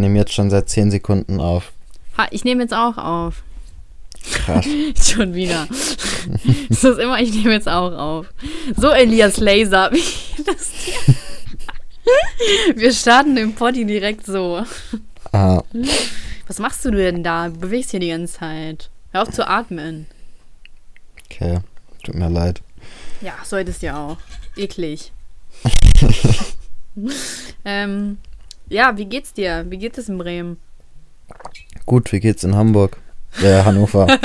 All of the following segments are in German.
nehme jetzt schon seit 10 Sekunden auf. Ha, ich nehme jetzt auch auf. Krass. Schon wieder. das ist immer, ich nehme jetzt auch auf. So, Elias Laser. Wir starten den Poddy direkt so. Ah, Was machst du denn da? Du bewegst hier die ganze Zeit. Hör auf zu atmen. okay. Tut mir leid. Ja, solltest ja auch. Eklig. ähm, ja, wie geht's dir? Wie geht es in Bremen? Gut, wie geht's in Hamburg? Ja, Hannover.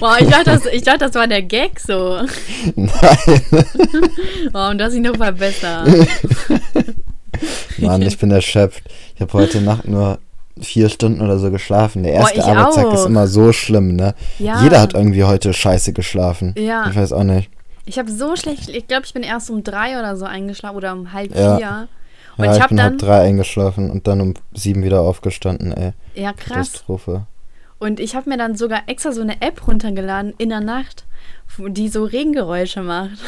Wow, ich dachte, das, ich dachte, das war der Gag so. Nein. Wow, und das ich noch verbessert. Mann, ich bin erschöpft. Ich habe heute Nacht nur vier Stunden oder so geschlafen. Der erste ich Arbeitstag auch. ist immer so schlimm, ne? Ja. Jeder hat irgendwie heute scheiße geschlafen. Ja. Ich weiß auch nicht. Ich habe so schlecht, ich glaube, ich bin erst um drei oder so eingeschlafen oder um halb Ja. vier. Und ja, ich ich, habe bin dann, halb drei eingeschlafen und dann um sieben wieder aufgestanden, ey. ja krass. Katastrophe. Und ich habe mir dann sogar extra so eine App runtergeladen in der Nacht, die so Regengeräusche macht.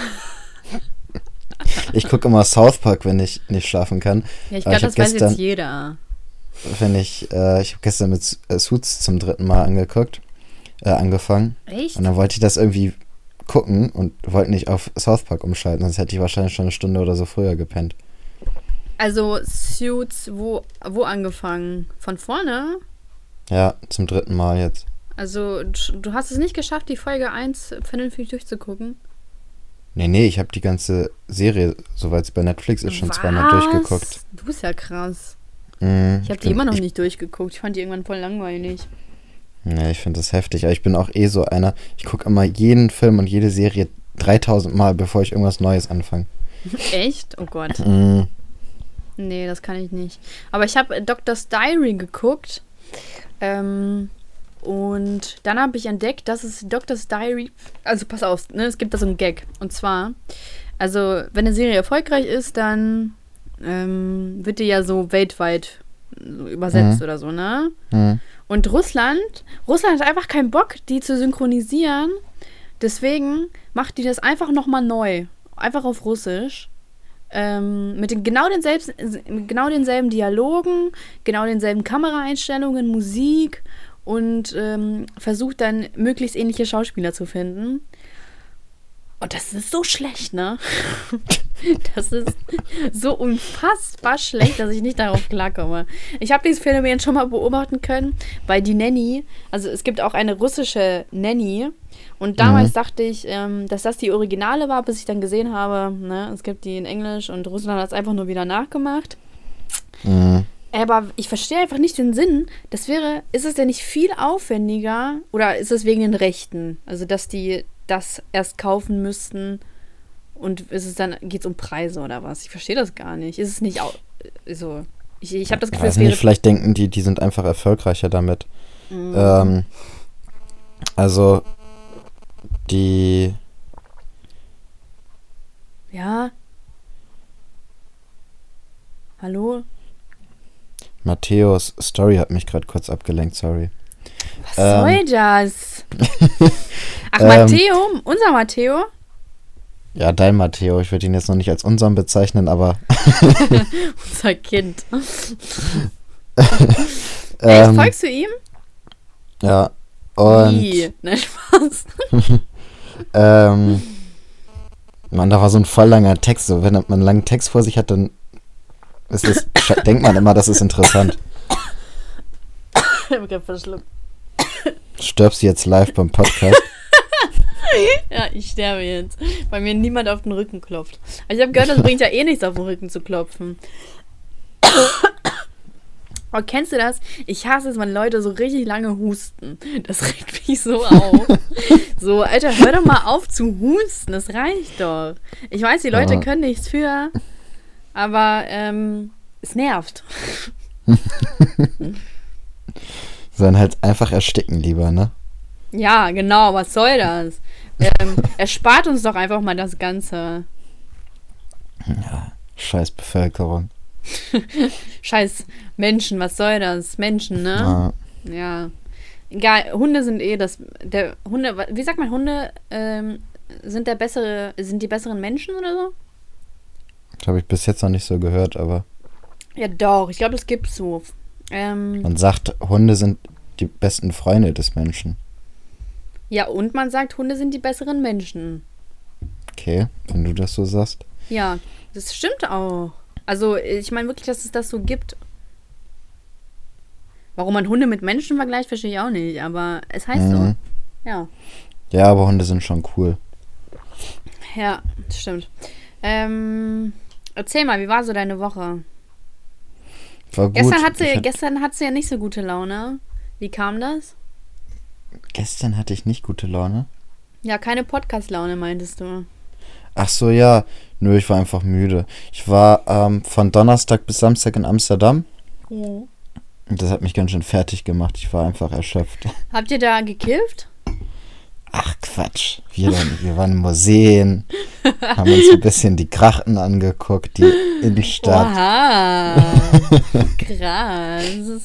Ich gucke immer South Park, wenn ich nicht schlafen kann. Ja, ich glaube, das hab weiß gestern- jetzt jeder. Wenn ich, äh, ich habe gestern mit äh, Suits zum dritten Mal angeguckt, äh, angefangen. Echt? Und dann wollte ich das irgendwie gucken und wollte nicht auf South Park umschalten, sonst hätte ich wahrscheinlich schon eine Stunde oder so früher gepennt. Also Suits, wo, wo angefangen? Von vorne? Ja, zum dritten Mal jetzt. Also du hast es nicht geschafft, die Folge 1 vernünftig durchzugucken. Nee, nee, ich habe die ganze Serie, soweit es bei Netflix ist, schon zweimal Was? durchgeguckt. Du bist ja krass. Mhm, Ich habe die immer noch ich, nicht durchgeguckt. Ich fand die irgendwann voll langweilig. Nee, ich finde das heftig. Aber ich bin auch eh so einer, ich gucke immer jeden Film und jede Serie 3000 Mal, bevor ich irgendwas Neues anfange. Echt? Oh Gott. Mhm. Nee, das kann ich nicht. Aber ich habe Doctor's Diary geguckt. Ähm, und dann habe ich entdeckt, dass es Doctor's Diary. Also pass auf, ne, es gibt da so einen Gag. Und zwar, also, wenn eine Serie erfolgreich ist, dann ähm, wird die ja so weltweit so übersetzt Mhm. oder so, ne? Mhm. Und Russland, Russland hat einfach keinen Bock, die zu synchronisieren. Deswegen macht die das einfach nochmal neu. Einfach auf Russisch. Ähm, mit den, genau, denselben, genau denselben Dialogen, genau denselben Kameraeinstellungen, Musik und ähm, versucht dann möglichst ähnliche Schauspieler zu finden. Und das ist so schlecht, ne? Das ist so unfassbar schlecht, dass ich nicht darauf klarkomme. Ich habe dieses Phänomen schon mal beobachten können bei die Nanny. Also es gibt auch eine russische Nanny. Und damals Mhm. dachte ich, ähm, dass das die Originale war, bis ich dann gesehen habe, ne, es gibt die in Englisch und Russland hat es einfach nur wieder nachgemacht. Mhm. Aber ich verstehe einfach nicht den Sinn. Das wäre, ist es denn nicht viel aufwendiger oder ist es wegen den Rechten? Also, dass die das erst kaufen müssten und ist es dann, geht es um Preise oder was? Ich verstehe das gar nicht. Ist es nicht auch, so, ich, ich habe das Gefühl, Weiß es wäre. nicht, vielleicht denken die, die sind einfach erfolgreicher damit. Mhm. Ähm, also, die, Ja. Hallo? Matthäus Story hat mich gerade kurz abgelenkt, sorry. Was Ähm. soll das? Ach, Ähm. Matteo? Unser Matteo? Ja, dein Matteo, ich würde ihn jetzt noch nicht als unseren bezeichnen, aber Unser Kind. Echt, ähm, folgst du ihm? ja. Und Wie? Nein, Spaß. ähm, Mann, da war so ein voll langer Text. So, wenn man einen langen Text vor sich hat, dann ist es, denkt man immer, das ist interessant. Ich hab grad verschluckt. Stirbst du jetzt live beim Podcast? Ja, ich sterbe jetzt, weil mir niemand auf den Rücken klopft. Aber ich habe gehört, das bringt ja eh nichts, auf den Rücken zu klopfen. Oh, kennst du das? Ich hasse es, wenn Leute so richtig lange husten. Das regt mich so auf. So, Alter, hör doch mal auf zu husten. Das reicht doch. Ich weiß, die Leute Ja. können nichts für, aber ähm, es nervt. Sondern halt einfach ersticken lieber, ne? Ja, genau, was soll das? Ähm, erspart uns doch einfach mal das Ganze. Scheiß Bevölkerung. Scheiß Menschen, was soll das? Menschen, ne? Ja. Ja. Egal, Hunde sind eh das. Der Hunde, wie sagt man, Hunde ähm, sind der bessere, sind die besseren Menschen oder so? Das habe ich bis jetzt noch nicht so gehört, aber Ja, doch, ich glaube, das gibt's so. Ähm, Man sagt, Hunde sind die besten Freunde des Menschen. ja, und man sagt, Hunde sind die besseren Menschen. Okay, wenn du das so sagst. Ja, das stimmt auch. Also, ich meine wirklich, dass es das so gibt. Warum man Hunde mit Menschen vergleicht, verstehe ich auch nicht, aber es heißt so. Mhm. Ja. Ja, aber Hunde sind schon cool. Ja, das stimmt. Ähm, erzähl mal, wie war so deine Woche? War gut. Gestern, hat sie, hat- gestern hat sie ja nicht so gute Laune. Wie kam das? gestern hatte ich nicht gute Laune. Ja, keine Podcast-Laune, meintest du. Ach so, ja. Nö, ich war einfach müde. Ich war ähm, von Donnerstag bis Samstag in Amsterdam. Und das hat mich ganz schön fertig gemacht. Ich war einfach erschöpft. Habt ihr da gekifft? Ach Quatsch. Wir, dann, wir waren in Museen, haben uns ein bisschen die Grachten angeguckt, die Innenstadt. Oha. Krass.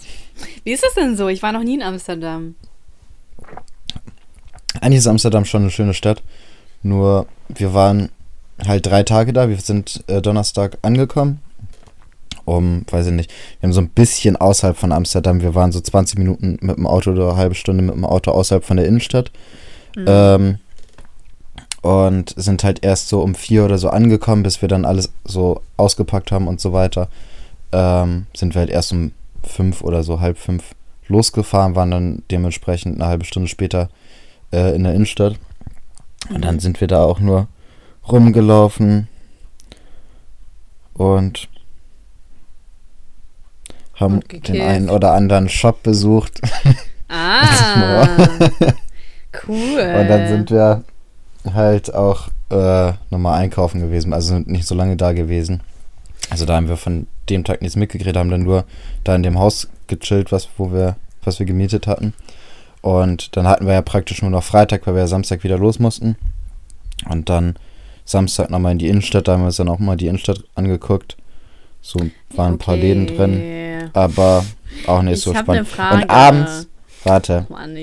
Wie ist das denn so? Ich war noch nie in Amsterdam. Eigentlich ist Amsterdam schon eine schöne Stadt. Nur wir waren halt drei Tage da. Wir sind äh, Donnerstag angekommen. Um, weiß ich nicht, wir haben so ein bisschen außerhalb von Amsterdam. Wir waren so 20 Minuten mit dem Auto oder eine halbe Stunde mit dem Auto außerhalb von der Innenstadt. Ähm, und sind halt erst so um vier oder so angekommen, bis wir dann alles so ausgepackt haben und so weiter. Ähm, sind wir halt erst um fünf oder so, halb fünf losgefahren, waren dann dementsprechend eine halbe Stunde später äh, in der Innenstadt. Und dann sind wir da auch nur rumgelaufen und haben Und den einen oder anderen Shop besucht. Ah. cool. Und dann sind wir halt auch äh, nochmal einkaufen gewesen. Also sind nicht so lange da gewesen. Also da haben wir von dem Tag nichts mitgekriegt, haben dann nur da in dem Haus gechillt, was, wo wir, was wir gemietet hatten. Und dann hatten wir ja praktisch nur noch Freitag, weil wir ja Samstag wieder los mussten. Und dann Samstag nochmal in die Innenstadt, da haben wir uns dann auch mal die Innenstadt angeguckt. So waren ein paar Läden drin, aber auch nicht Ich so ne spannend. Frage. Und abends, warte, Mann,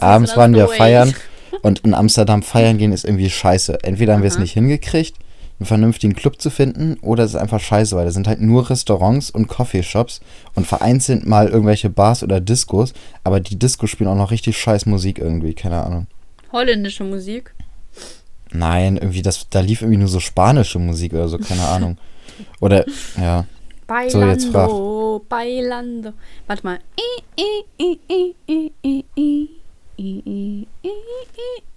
Abends waren wir durch. feiern und in Amsterdam feiern gehen ist irgendwie scheiße. Entweder haben wir es nicht hingekriegt, einen vernünftigen Club zu finden, oder es ist einfach scheiße, weil da sind halt nur Restaurants und Coffeeshops und vereinzelt mal irgendwelche Bars oder Discos, aber die Discos spielen auch noch richtig scheiß Musik irgendwie, keine Ahnung. Holländische Musik. Nein, irgendwie, das, da lief irgendwie nur so spanische Musik oder so, keine Ahnung. Oder, ja. Bailando, so, jetzt frag. Bailando. Warte mal.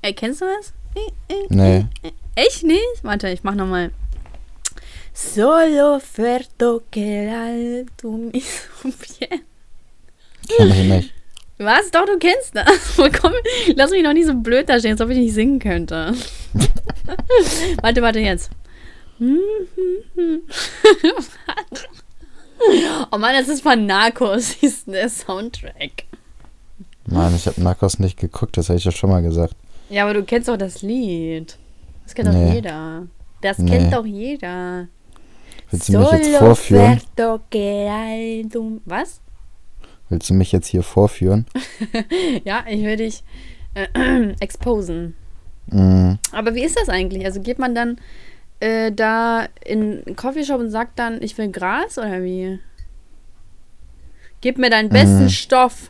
Erkennst du das? Nee. Echt nicht? Warte, ich mach nochmal. Solo ferto que alto mi bien. Kenn ich nicht. Was? Doch, du kennst das. Komm, lass mich noch nicht so blöd da stehen, als ob ich nicht singen könnte. warte, warte, jetzt. oh Mann, das ist von Narcos, ist der Soundtrack. Mann, ich habe Narcos nicht geguckt, das habe ich ja schon mal gesagt. Ja, aber du kennst doch das Lied. Das kennt doch Nee. jeder. Das Nee. kennt doch jeder. Willst du mich jetzt vorführen? Was? Willst du mich jetzt hier vorführen? Ja, ich will dich äh, exposen. Mm, Aber wie ist das eigentlich? Also geht man dann äh, da in einen Coffeeshop und sagt dann, ich will Gras oder wie? Gib mir deinen besten Mhm. Stoff.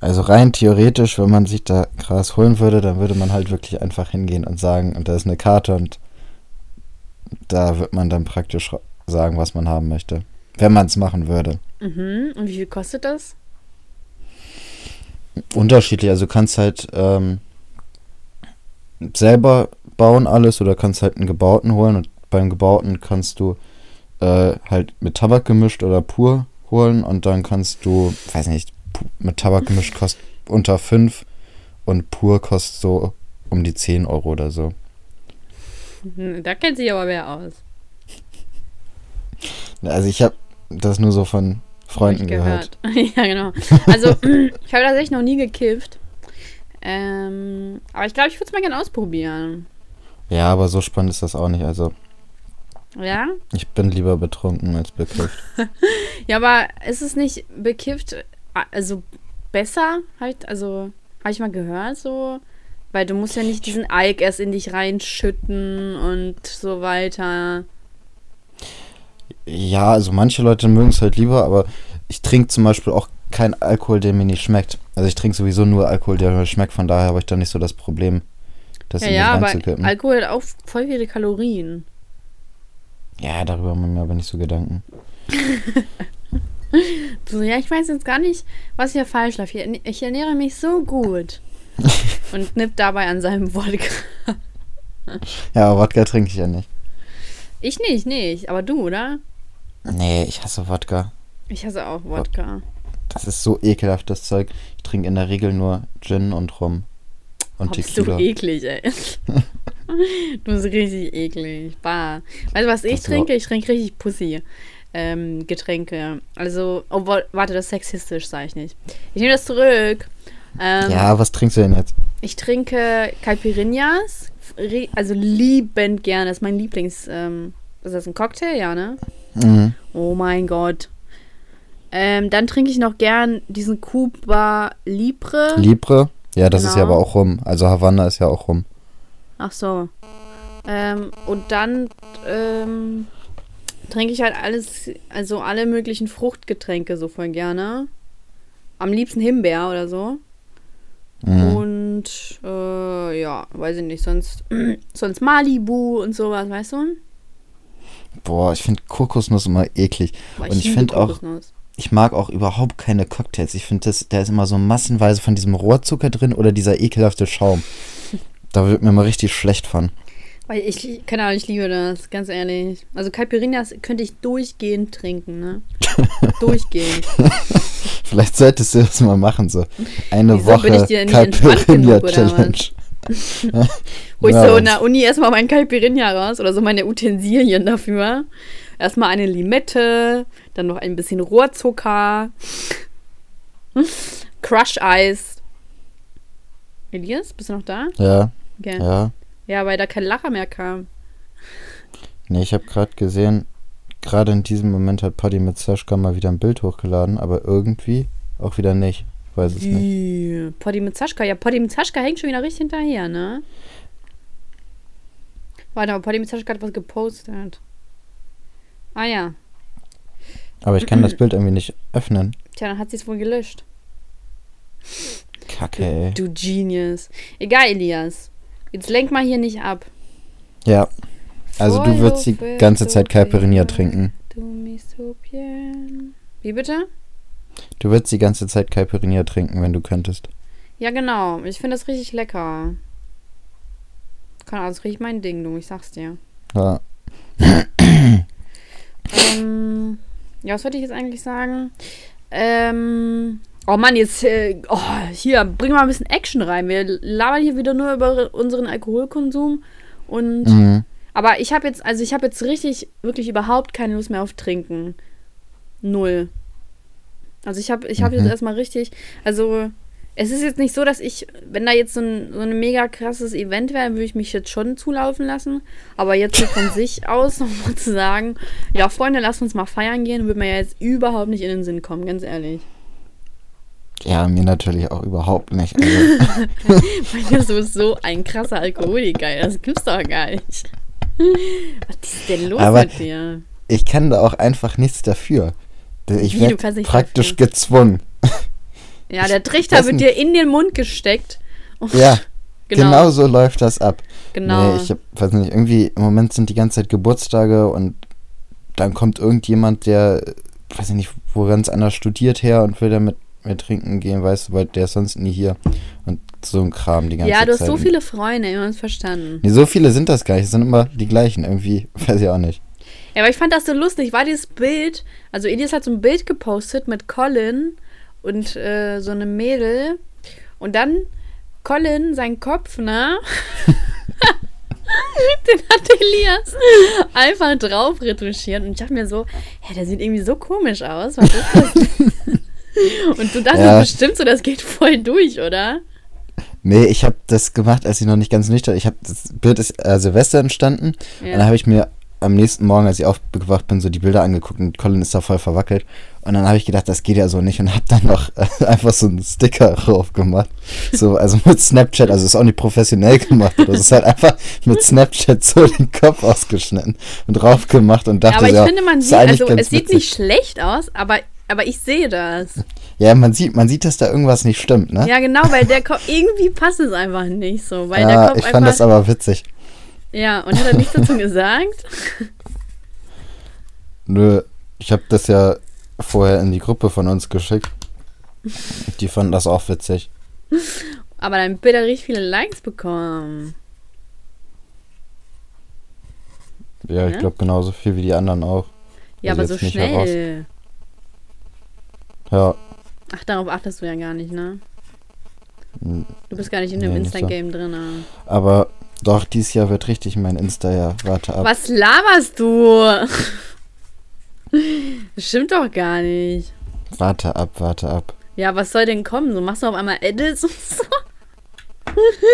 Also rein theoretisch, wenn man sich da Gras holen würde, dann würde man halt wirklich einfach hingehen und sagen, und da ist eine Karte und da wird man dann praktisch ra- sagen, was man haben möchte. Wenn man es machen würde. Mhm. Und wie viel kostet das? Unterschiedlich, also du kannst halt ähm, selber bauen alles oder kannst halt einen gebauten holen und beim gebauten kannst du äh, halt mit Tabak gemischt oder pur holen und dann kannst du, weiß nicht, mit Tabak gemischt kostet unter 5 und pur kostet so um die 10 Euro oder so. Hm, Da kennt sich aber wer aus. Also ich habe das nur so von Freunden ich gehört. ja, genau. Also, ich habe tatsächlich noch nie gekifft. Ähm, aber ich glaube, ich würde es mal gerne ausprobieren. Ja, aber so spannend ist das auch nicht. Also Ja? ich bin lieber betrunken als bekifft. Ja, aber ist es nicht bekifft, also besser halt, also habe ich mal gehört so, weil du musst ja nicht diesen Alk erst in dich reinschütten und so weiter. Ja, also manche Leute mögen es halt lieber, aber ich trinke zum Beispiel auch keinen Alkohol, der mir nicht schmeckt. Also ich trinke sowieso nur Alkohol, der mir schmeckt, von daher habe ich da nicht so das Problem, das Ja, in ja, aber. Alkohol hat auch voll viele Kalorien. Ja, darüber machen wir aber nicht so Gedanken. So, ja, ich weiß jetzt gar nicht, was hier falsch läuft. Ich, ich ernähre mich so gut. Und nippt dabei an seinem Wodka. Ja, aber Wodka trinke ich ja nicht. Ich nicht, nicht. Aber du, oder? Nee, ich hasse Wodka. Ich hasse auch Wodka. Das ist so ekelhaft, das Zeug. Ich trinke in der Regel nur Gin und Rum. Und Oh, bist du Tequila. eklig, ey. du bist richtig eklig. Bah. Weißt du, was ich Das trinke? Ich trinke richtig Pussy. Ähm, Getränke. Also, oh, wa- warte, das ist sexistisch, sage ich nicht. Ich nehme das zurück. Ähm, Ja, was trinkst du denn jetzt? Ich trinke Caipirinhas. Also liebend gerne. Das ist mein Lieblings. Ähm, ist das ein Cocktail? Ja, ne? Mhm. Oh mein Gott. Ähm, dann trinke ich noch gern diesen Cuba Libre. Libre? Ja, das ist ja Genau. aber auch Rum. Also Havanna ist ja auch Rum. Ach so. Ähm, und dann ähm, trinke ich halt alles, also alle möglichen Fruchtgetränke so voll gerne. Am liebsten Himbeer oder so. Mhm. Und äh, ja, weiß ich nicht, sonst, sonst Malibu und sowas, weißt du? Boah, ich finde Kokosnuss immer eklig. Boah, Und ich finde auch, Kokosnuss. Ich mag auch überhaupt keine Cocktails. Ich finde, da ist immer so massenweise von diesem Rohrzucker drin oder dieser ekelhafte Schaum. Da wird mir mal richtig schlecht von. Weil ich, keine Ahnung, ich liebe das, ganz ehrlich. Also Caipirinhas könnte ich durchgehend trinken, ne? durchgehend. Vielleicht solltest du das mal machen, so. Eine Wieso, Woche Caipirinha-Challenge. Hol ich Ja, so in der Uni erstmal mein Caipirinha raus oder so meine Utensilien dafür. Erstmal eine Limette, dann noch ein bisschen Rohrzucker, Crush-Eis. Elias, bist du noch da? Ja, Okay. Ja. ja. weil da kein Lacher mehr kam. Nee, ich habe gerade gesehen, gerade in diesem Moment hat Paddy mit Sashka mal wieder ein Bild hochgeladen, aber irgendwie auch wieder nicht. Weiß es nicht. Poddy mit Saschka. Ja, Poddy mit Saschka hängt schon wieder richtig hinterher, ne? Warte mal, Poddy mit Saschka hat was gepostet. Ah ja. Aber ich kann das Bild irgendwie nicht öffnen. Tja, dann hat sie es wohl gelöscht. Kacke, ey. Du Genius. Egal, Elias. Jetzt lenk mal hier nicht ab. Ja, also du würdest die ganze Zeit Caipirinha trinken. Wie bitte? Du würdest die ganze Zeit Caipirinha trinken, wenn du könntest. Ja, genau. Ich finde das richtig lecker. Keine Ahnung, das richtig mein Ding, du. Ich sag's dir. Ja. Ähm, ja, was wollte ich jetzt eigentlich sagen? Ähm, oh Mann, jetzt, äh, oh, hier, bring mal ein bisschen Action rein. Wir labern hier wieder nur über unseren Alkoholkonsum und, Mhm. aber ich habe jetzt, also ich habe jetzt richtig, wirklich überhaupt keine Lust mehr auf Trinken. Null. Also ich habe, ich habe Mhm. jetzt erstmal richtig, also es ist jetzt nicht so, dass ich, wenn da jetzt so ein, so ein mega krasses Event wäre, würde ich mich jetzt schon zulaufen lassen. Aber jetzt so von sich aus nochmal zu sagen, ja, Freunde, lasst uns mal feiern gehen, würde mir ja jetzt überhaupt nicht in den Sinn kommen, ganz ehrlich. Ja, mir natürlich auch überhaupt nicht. Also, Weil du bist so ein krasser Alkoholiker, das gibt's doch gar nicht. Was ist denn los Aber- mit dir? ich kann da auch einfach nichts dafür. Ich werde praktisch dafür? gezwungen. Ja, der Trichter wird dir in den Mund gesteckt. Und- Ja, genau. genau so läuft das ab. genau. Nee, ich hab, weiß nicht, irgendwie im Moment sind die ganze Zeit Geburtstage und dann kommt irgendjemand, der, weiß ich nicht, wo ganz anders studiert her und will dann mit mir trinken gehen, weißt du, weil der ist sonst nie hier. Und so ein Kram die ganze ja, Zeit. du hast so viele Freunde, wir haben es verstanden. Nee, so viele sind das gar nicht, es sind immer die gleichen, irgendwie, weiß ich auch nicht. Ja, aber ich fand das so lustig. War dieses Bild, also Elias hat so ein Bild gepostet mit Colin und äh, so einem Mädel. Und dann Colin, sein Kopf, ne? Den hat Elias einfach drauf retuschiert. Und ich dachte mir so, hä, der sieht irgendwie so komisch aus. Was ist das? und du dachtest Ja. bestimmt so, das geht voll durch, oder? Nee, ich habe das gemacht, als ich noch nicht ganz nüchtern Ich habe das Bild ist äh, Silvester entstanden. Und dann Ja. habe ich mir am nächsten Morgen, als ich aufgewacht bin, so die Bilder angeguckt und Colin ist da voll verwackelt. Und dann habe ich gedacht, das geht ja so nicht und habe dann noch äh, einfach so einen Sticker drauf gemacht. So, also mit Snapchat, also ist auch nicht professionell gemacht. Das ist halt einfach mit Snapchat so den Kopf ausgeschnitten und drauf gemacht und dachte, aber ich ja, finde, man sieht, also es sieht witzig. nicht schlecht aus, aber, aber ich sehe das. Ja, man sieht, man sieht, dass da irgendwas nicht stimmt, ne? Ja, genau, weil der Kopf, irgendwie passt es einfach nicht so. Weil der Ja, Kopf ich fand einfach, das aber witzig. Ja, und hat er nichts dazu gesagt? Nö, ich habe das ja vorher in die Gruppe von uns geschickt. Die fanden das auch witzig. Aber dein Bild hat richtig viele Likes bekommen. Ja, ich glaube genauso viel wie die anderen auch. Ja, Also aber so nicht heraus. schnell. Ja, Ach, darauf achtest du ja gar nicht, ne? m, Du bist gar nicht in dem Nee, nicht so. Insta-Game drin. aber doch, dieses Jahr wird richtig mein Insta ja. Warte ab. Was laberst du? Das stimmt doch gar nicht. Warte ab, warte ab. Ja, was soll denn kommen? So machst du auf einmal Edits und so.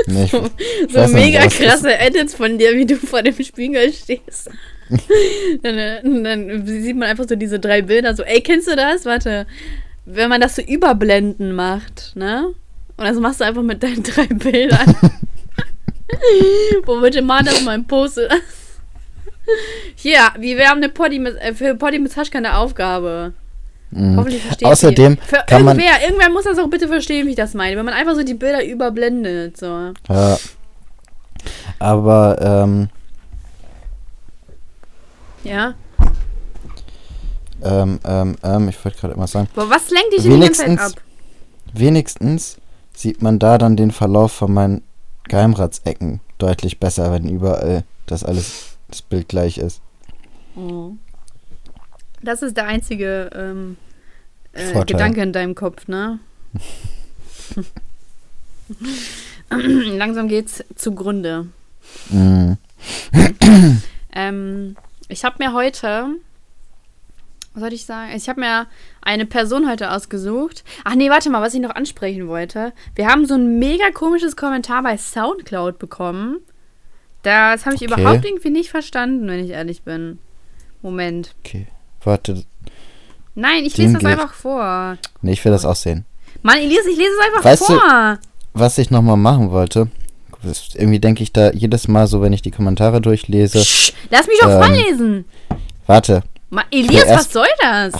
Nee, ich, So, ich so nicht, mega ist- krasse Edits von dir, wie du vor dem Spiegel stehst. dann, äh, dann sieht man einfach so diese drei Bilder. So, ey, kennst du das? Warte. Wenn man das so überblenden macht, ne? Und das machst du einfach mit deinen drei Bildern. Wo bitte mal das mal poste. Hier, wir wir haben eine Poddy mit, äh, für Poddy mit Saschka eine Aufgabe. Mhm. Hoffentlich versteht Außerdem ihr. Für kann man- irgendwer, irgendwer muss das auch bitte verstehen, wie ich das meine. Wenn man einfach so die Bilder überblendet, so. Ja. Aber, ähm, Ja. ähm, ähm, ähm, ich wollte gerade immer sagen, Aber was lenkt dich denn die ganze Zeit ab? wenigstens sieht man da dann den Verlauf von meinen Geheimratsecken deutlich besser, wenn überall das alles, das Bild gleich ist. Oh. Das ist der einzige ähm, äh. Gedanke in deinem Kopf, ne? Langsam geht's zugrunde. Mhm. Ähm, ich habe mir heute, was soll ich sagen? Ich habe mir eine Person heute ausgesucht. Ach nee, warte mal, was ich noch ansprechen wollte. Wir haben so ein mega komisches Kommentar bei Soundcloud bekommen. Das habe ich Okay. überhaupt irgendwie nicht verstanden, wenn ich ehrlich bin. Moment. Okay. Warte, Nein, ich lese das einfach vor. nee, ich will das auch sehen. Mann, ich lese, ich lese es einfach Weißt du- vor. Was ich nochmal machen wollte, ist, irgendwie denke ich da jedes Mal so, wenn ich die Kommentare durchlese, Psch, lass mich doch Ähm, vorlesen. warte, Ma, Elias, erst- was soll das?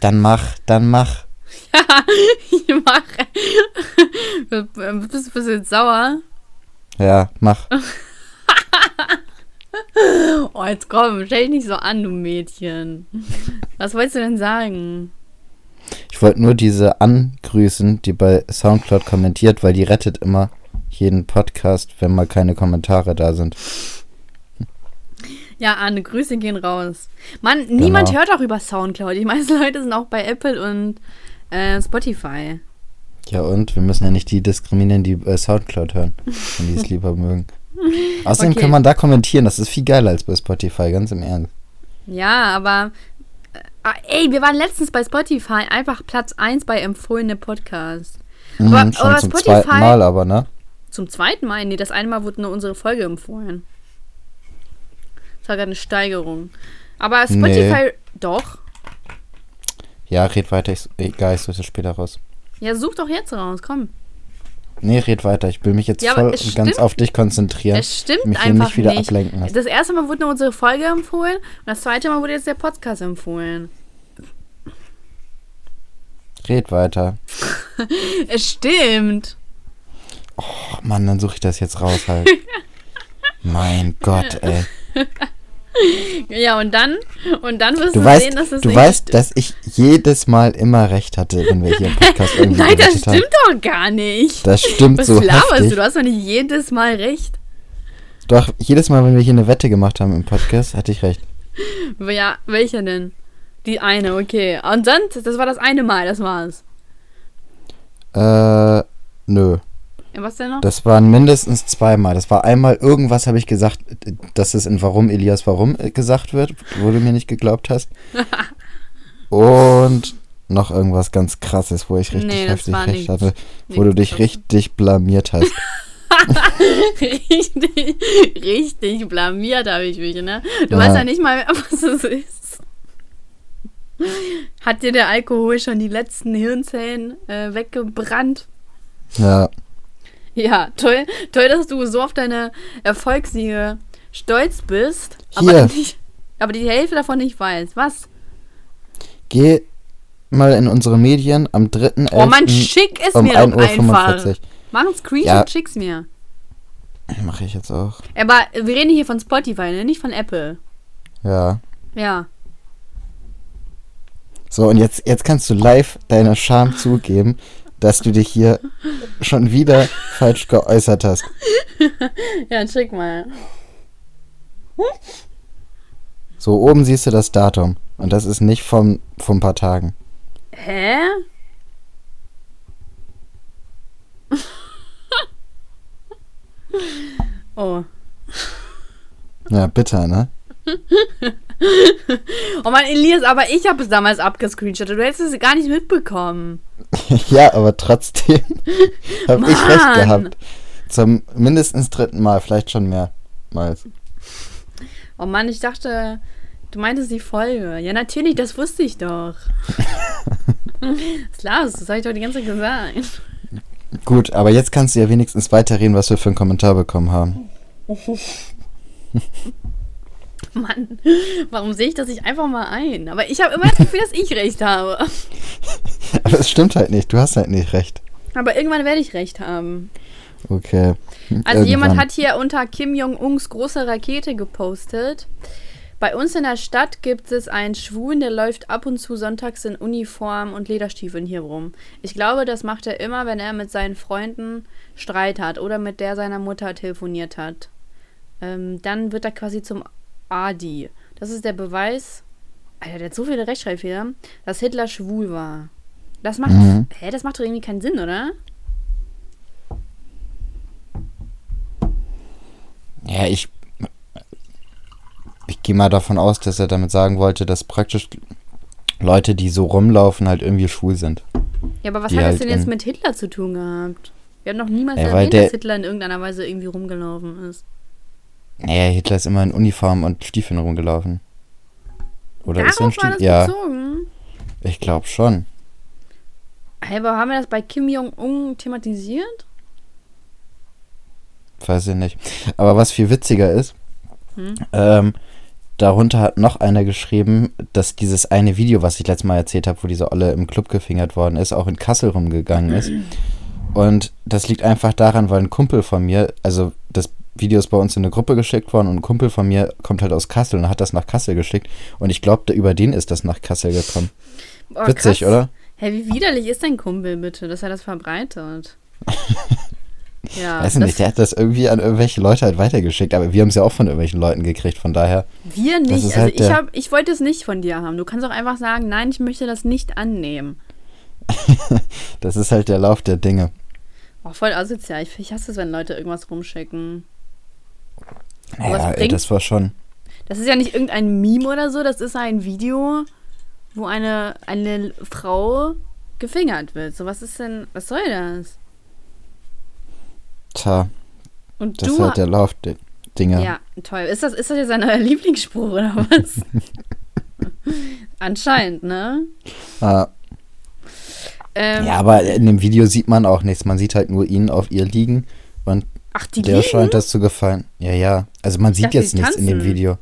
dann mach, dann mach. Ich mache. bist, bist du jetzt sauer? Ja, mach. Oh, jetzt komm, stell dich nicht so an, du Mädchen. Was wolltest du denn sagen? Ich wollte nur diese angrüßen, die bei Soundcloud kommentiert, weil die rettet immer jeden Podcast, wenn mal keine Kommentare da sind. Ja, Anne, Grüße gehen raus. Mann, niemand Genau. hört auch über Soundcloud. Die meisten Leute sind auch bei Apple und äh, Spotify. Ja und? Wir müssen ja nicht die diskriminieren, die äh, Soundcloud hören, wenn die es lieber mögen. Außerdem Okay. kann man da kommentieren, das ist viel geiler als bei Spotify, ganz im Ernst. Ja, aber. Äh, ah, ey, wir waren letztens bei Spotify einfach Platz 1 bei empfohlene Podcast. Mhm, Aber- schon aber zum Spotify- zweiten Mal aber, ne? Zum zweiten Mal? Nee, das eine Mal wurde nur unsere Folge empfohlen. Das war gerade eine Steigerung. Aber Spotify. Doch. Ja, red weiter, ich, egal, ich suche das später raus. Ja, such doch jetzt raus, komm. Nee, red weiter, ich will mich jetzt Ja, voll und ganz auf dich konzentrieren. Es stimmt mich hier nicht wieder nicht. ablenken lassen. Das erste Mal wurde nur unsere Folge empfohlen und das zweite Mal wurde jetzt der Podcast empfohlen. Red weiter. Es stimmt. Oh Mann, dann suche ich das jetzt raus halt. mein Gott, ey. Ja, und dann, und dann wirst Du du, weißt, sehen, dass es du nicht weißt, stimmt. dass ich jedes Mal immer recht hatte, wenn wir hier im Podcast irgendwie Nein, das gewettet haben. stimmt doch gar nicht. Das stimmt Was so laberst heftig. du? Du hast doch nicht jedes Mal recht. Doch, jedes Mal, wenn wir hier eine Wette gemacht haben im Podcast, hatte ich recht. Ja, welche denn? Die eine, okay. Und sonst, das war das eine Mal, das war's. Äh, nö. Ja, was denn noch? Das waren mindestens zweimal. Das war einmal irgendwas, habe ich gesagt, dass es in Warum Elias Warum äh, gesagt wird, wo du mir nicht geglaubt hast. Und noch irgendwas ganz krasses, wo ich richtig Nee, heftig recht nicht- hatte, wo du dich richtig blamiert hast. richtig, richtig blamiert habe ich mich, ne? Du Ja. weißt ja nicht mal, was es ist. Hat dir der Alkohol schon die letzten Hirnzellen äh, weggebrannt? Ja, Ja, toll, toll, dass du so auf deine Erfolgssiege stolz bist, Hier. aber, nicht, aber die Hälfte davon nicht weißt. Was? geh mal in unsere Medien am 3.11. Oh Mann, schick es um mir doch 1.45 einfach. Mach einen Screenshot, Ja. schick's mir. Mache ich jetzt auch. Aber wir reden hier von Spotify, ne? nicht von Apple. Ja. Ja. So, und jetzt, jetzt kannst du live deine Scham zugeben, dass du dich hier schon wieder falsch geäußert hast. Ja, schick mal. So, oben siehst du das Datum. Und das ist nicht vom, vom paar Tagen. Hä? oh. Ja, bitter, ne? Oh Mann, Elias, aber ich habe es damals abgescreenshottet. Du hättest es gar nicht mitbekommen. ja, aber trotzdem habe ich recht gehabt. Zum mindestens dritten Mal, vielleicht schon mehrmals. Oh Mann, ich dachte, du meintest die Folge. Ja, natürlich, das wusste ich doch. ist klar, das habe ich doch die ganze Zeit gesagt. Gut, aber jetzt kannst du ja wenigstens weiterreden, was wir für einen Kommentar bekommen haben. Mann, warum sehe ich das nicht einfach mal ein? Aber ich habe immer das Gefühl, dass ich recht habe. Aber es stimmt halt nicht, du hast halt nicht recht. Aber irgendwann werde ich recht haben. Okay. Also jemand Irgendwann. hat hier unter Kim Jong-uns große Rakete gepostet. Bei uns in der Stadt gibt es einen Schwulen, der läuft ab und zu sonntags in Uniform und Lederstiefeln hier rum. Ich glaube, das macht er immer, wenn er mit seinen Freunden Streit hat oder mit der seiner Mutter telefoniert hat. Ähm, dann wird er quasi zum Adi. Das ist der Beweis, Alter, der hat so viele Rechtschreibfehler, dass Hitler schwul war. Das macht, Mhm. hä, das macht doch irgendwie keinen Sinn, oder? Ja, ich. Ich gehe mal davon aus, dass er damit sagen wollte, dass praktisch Leute, die so rumlaufen, halt irgendwie schwul sind. Ja, aber was Die hat das halt denn jetzt mit Hitler zu tun gehabt? Wir haben noch niemals Ja, erwähnt, dass Hitler in irgendeiner Weise irgendwie rumgelaufen ist. Naja, Hitler ist immer in Uniform und Stiefeln rumgelaufen. Oder ist er in Darauf Stiefeln? Ja, bezogen. ich glaube schon. Hey, aber haben wir das bei Kim Jong-un thematisiert? Weiß ich nicht. Aber was viel witziger ist, Hm? ähm, darunter hat noch einer geschrieben, dass dieses eine Video, was ich letztes Mal erzählt habe, wo diese Olle im Club gefingert worden ist, auch in Kassel rumgegangen ist. Und das liegt einfach daran, weil ein Kumpel von mir, also das Video ist bei uns in eine Gruppe geschickt worden und ein Kumpel von mir kommt halt aus Kassel und hat das nach Kassel geschickt. Und ich glaube, über den ist das nach Kassel gekommen. Boah, Witzig, krass. oder? Hey, wie widerlich ist dein Kumpel bitte, dass er das verbreitet? ja, Weiß nicht, der hat das irgendwie an irgendwelche Leute halt weitergeschickt, aber wir haben es ja auch von irgendwelchen Leuten gekriegt, von daher. wir nicht. Also halt ich, hab, ich wollte es nicht von dir haben. Du kannst auch einfach sagen, nein, ich möchte das nicht annehmen. Das ist halt der Lauf der Dinge. Oh, voll asozial. Ich, ich hasse es, wenn Leute irgendwas rumschicken. Naja, ey, das war schon. Das ist ja nicht irgendein Meme oder so, das ist ein Video, wo eine, eine Frau gefingert wird. So, was ist denn, was soll das? Tja, Und das du. ist halt der Lauf der Dinge. ja, toll. Ist das, ist das jetzt ein neuer Lieblingsspruch oder was? Anscheinend, ne? Ah, Ähm, ja, aber in dem Video sieht man auch nichts. Man sieht halt nur ihn auf ihr liegen und ach, die der liegen? scheint das zu gefallen. Ja, ja. Also man sieht dachte, jetzt nichts in dem tanzen. Video.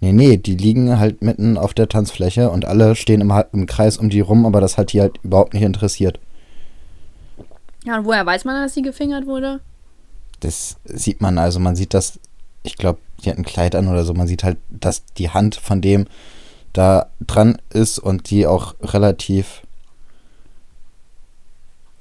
Nee, nee, die liegen halt mitten auf der Tanzfläche und alle stehen im, im Kreis um die rum, aber das hat die halt überhaupt nicht interessiert. Ja, und woher weiß man, dass sie gefingert wurde? Das sieht man, also man sieht das, ich glaube, die hat ein Kleid an oder so, man sieht halt, dass die Hand von dem da dran ist und die auch relativ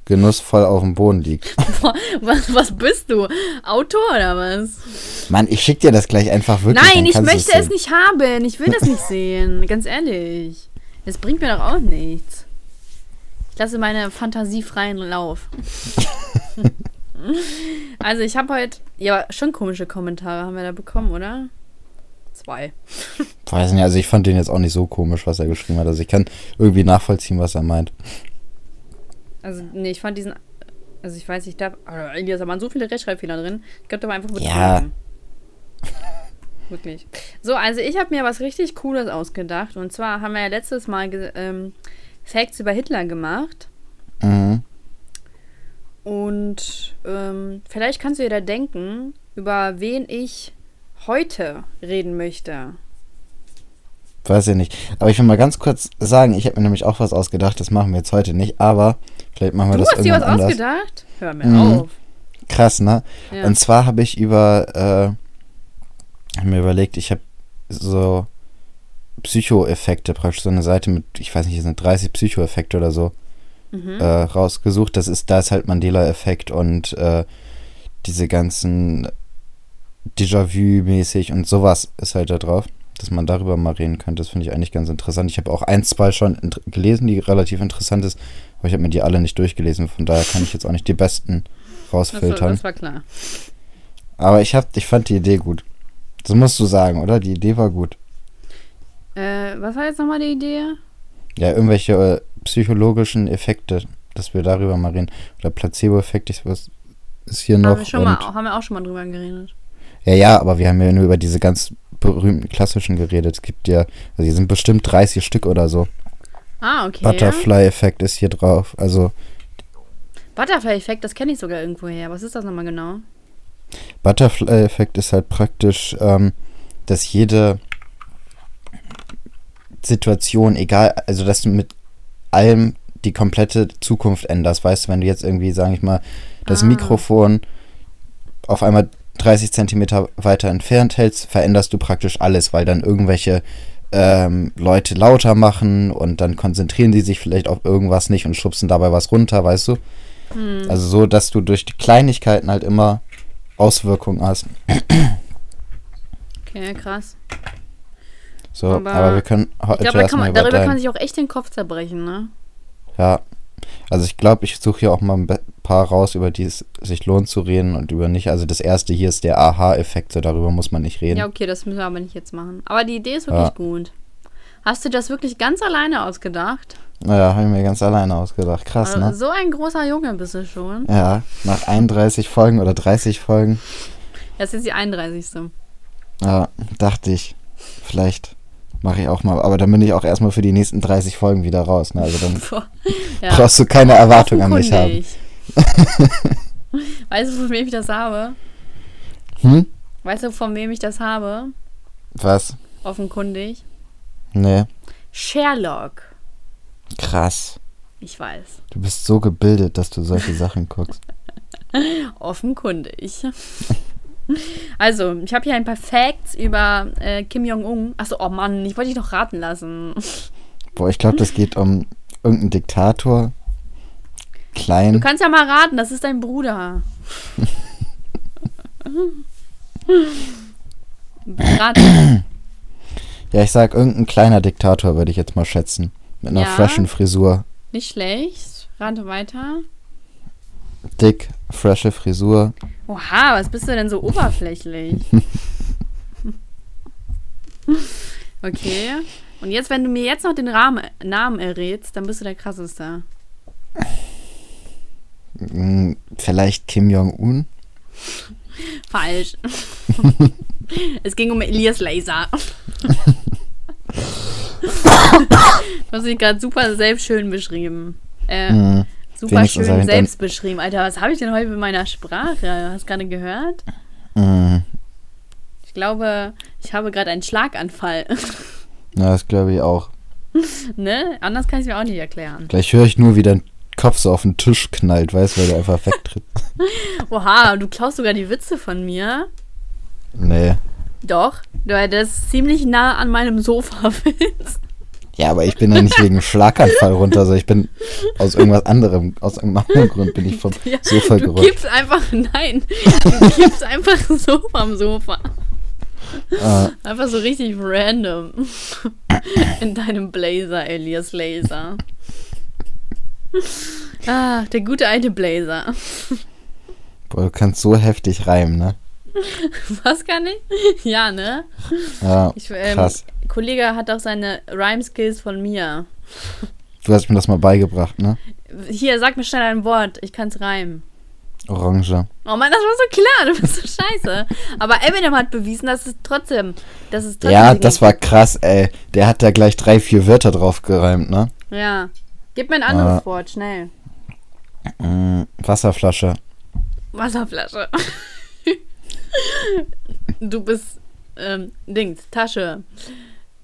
genussvoll auf dem Boden liegt. Boah, was, was bist du? Autor oder was? Mann, ich schick dir das gleich einfach wirklich. Nein, ich möchte es sehen. nicht haben. Ich will das nicht sehen. Ganz ehrlich. Es bringt mir doch auch nichts. Ich lasse meine Fantasie freien Lauf. also ich habe heute, ja, schon komische Kommentare haben wir da bekommen, oder? Zwei. Weiß nicht, also ich fand den jetzt auch nicht so komisch, was er geschrieben hat. Also ich kann irgendwie nachvollziehen, was er meint. Also, nee, ich fand diesen Also ich weiß nicht, da, also da waren so viele Rechtschreibfehler drin. Ich glaube, da war einfach Ja. betrunken. Wirklich. So, also ich habe mir was richtig Cooles ausgedacht. Und zwar haben wir ja letztes Mal ähm, Facts über Hitler gemacht. Mhm. Und ähm, vielleicht kannst du dir da denken, über wen ich heute reden möchte. Weiß ich nicht. Aber ich will mal ganz kurz sagen, ich habe mir nämlich auch was ausgedacht. Das machen wir jetzt heute nicht. Aber vielleicht machen wir Du das hast dir was anders. ausgedacht? Hör mir Mhm. auf. Krass, ne? Ja. Und zwar habe ich über, äh, mir überlegt, ich habe so Psychoeffekte, praktisch so eine Seite mit, ich weiß nicht, es sind 30 Psychoeffekte oder so, Mhm. äh, rausgesucht. Das ist, da ist halt Mandela-Effekt und äh, diese ganzen Déjà-vu-mäßig und sowas ist halt da drauf, dass man darüber mal reden könnte. Das finde ich eigentlich ganz interessant. Ich habe auch ein, zwei schon gelesen, die relativ interessant ist, aber ich habe mir die alle nicht durchgelesen. Von daher kann ich jetzt auch nicht die besten rausfiltern. das war klar. Aber ich hab, ich fand die Idee gut. Das musst du sagen, oder? Die Idee war gut. Äh, was war jetzt nochmal die Idee? Ja, irgendwelche äh, psychologischen Effekte, dass wir darüber mal reden. Oder Placebo-Effekt, ich was ist hier noch. haben, wir schon mal, haben wir auch schon mal drüber geredet. ja, ja, aber wir haben ja nur über diese ganz berühmten klassischen geredet. Es gibt ja, also hier sind bestimmt 30 Stück oder so. Ah, okay. Butterfly-Effekt ist hier drauf. Also Butterfly-Effekt, das kenne ich sogar irgendwo her. Was ist das nochmal genau? Butterfly-Effekt ist halt praktisch, ähm, dass jede Situation, egal, also dass du mit allem die komplette Zukunft änderst. Weißt du, wenn du jetzt irgendwie, sage ich mal, das Ah. Mikrofon auf einmal 30 Zentimeter weiter entfernt hältst, veränderst du praktisch alles, weil dann irgendwelche ähm, Leute lauter machen und dann konzentrieren die sich vielleicht auf irgendwas nicht und schubsen dabei was runter, weißt du? Hm. Also so, dass du durch die Kleinigkeiten halt immer Auswirkungen hast. Okay, krass. So, Aber aber, wir können Ich heute da kann erstmal man, über darüber kann man sich auch echt den Kopf zerbrechen, ne? Ja. Also ich glaube, ich suche hier auch mal ein paar raus, über die es sich lohnt zu reden und über nicht. Also das erste hier ist der Aha-Effekt, so darüber muss man nicht reden. Ja, okay, das müssen wir aber nicht jetzt machen. Aber die Idee ist wirklich Ja. gut. Hast du das wirklich ganz alleine ausgedacht? Naja, habe ich mir ganz alleine ausgedacht. Krass, Also, ne? So ein großer Junge bist du schon. Ja, nach 31 Folgen oder 30 Folgen, Das ist jetzt die 31. ja, dachte ich, vielleicht mache ich auch mal. Aber dann bin ich auch erstmal für die nächsten 30 Folgen wieder raus. Ne? Also dann. Ja. brauchst du keine Erwartung an mich haben. Weißt du, von wem ich das habe? Hm? Weißt du, von wem ich das habe? Was? Offenkundig. Nee. Sherlock. Krass. Ich weiß. Du bist so gebildet, dass du solche Sachen guckst. Offenkundig. Also, ich habe hier ein paar Facts über äh, Kim Jong-un. Achso, oh Mann, ich wollte dich noch raten lassen. Boah, ich glaube, das geht um irgendeinen Diktator. Du Klein. kannst ja mal raten, das ist dein Bruder. Rate. Ja, ich sag irgendein kleiner Diktator, würde ich jetzt mal schätzen. Mit einer Ja. freshen Frisur. Nicht schlecht. Rate weiter. Dick, freshe Frisur. Oha, was bist du denn so oberflächlich? okay. Und jetzt, wenn du mir jetzt noch den Rahmen, Namen errätst, dann bist du der krasseste. Hm, Vielleicht Kim Jong-un? Falsch. es ging um Elias Laser. du hast dich gerade super selbst schön beschrieben. Äh, Hm. Super schön selbst beschrieben. Alter, was habe ich denn heute mit meiner Sprache? Hast du gerade gehört? Hm. Ich glaube, ich habe gerade einen Schlaganfall. Ja, das glaube ich auch. ne? Anders kann ich es mir auch nicht erklären. Gleich höre ich nur, wie dein Kopf so auf den Tisch knallt, weißt du, weil du einfach wegtritt. Oha, du klaust sogar die Witze von mir. nee. Doch, du hättest ziemlich nah an meinem Sofa bist. Ja, aber ich bin ja nicht wegen einem Schlaganfall runter, also ich bin aus irgendwas anderem, aus irgendeinem anderen Grund bin ich vom Ja, Sofa du gerutscht. kippst einfach, nein, du kippst einfach so vom Sofa. Äh, Einfach so richtig random. In deinem Blazer, Elias Laser. Ah, der gute alte Blazer. boah, du kannst so heftig reimen, ne? Was kann ich? Ja, ne? Ja, Ich, ähm, krass. Kollege hat auch seine Rhyme-Skills von mir. Du hast mir das mal beigebracht, ne? Hier, sag mir schnell ein Wort. Ich kann's reimen. Orange. Oh Mann, das war so klar, du bist so scheiße. Aber Eminem hat bewiesen, dass es trotzdem, dass es trotzdem Ja, das war krass, ey. Der hat da gleich drei, vier Wörter drauf gereimt, ne? Ja. Gib mir ein anderes Ah. Wort, schnell. Mm, Wasserflasche. Wasserflasche. du bist, ähm, Dings, Tasche.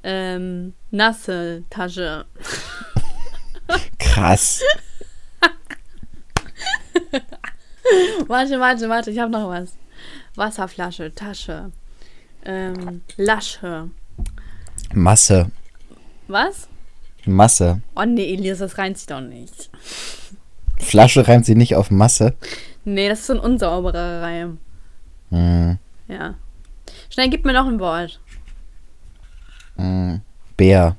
Ähm, nasse Tasche. Krass. Warte, warte, warte, ich habe noch was. Wasserflasche, Tasche. Ähm, Lasche. Masse. Was? Masse. Oh nee, Elias, das reimt sich doch nicht. Flasche reimt sie nicht auf Masse. Nee, das ist so ein unsauberer Reim. Mm, Ja. Schnell, gib mir noch ein Wort. Mm, Bär.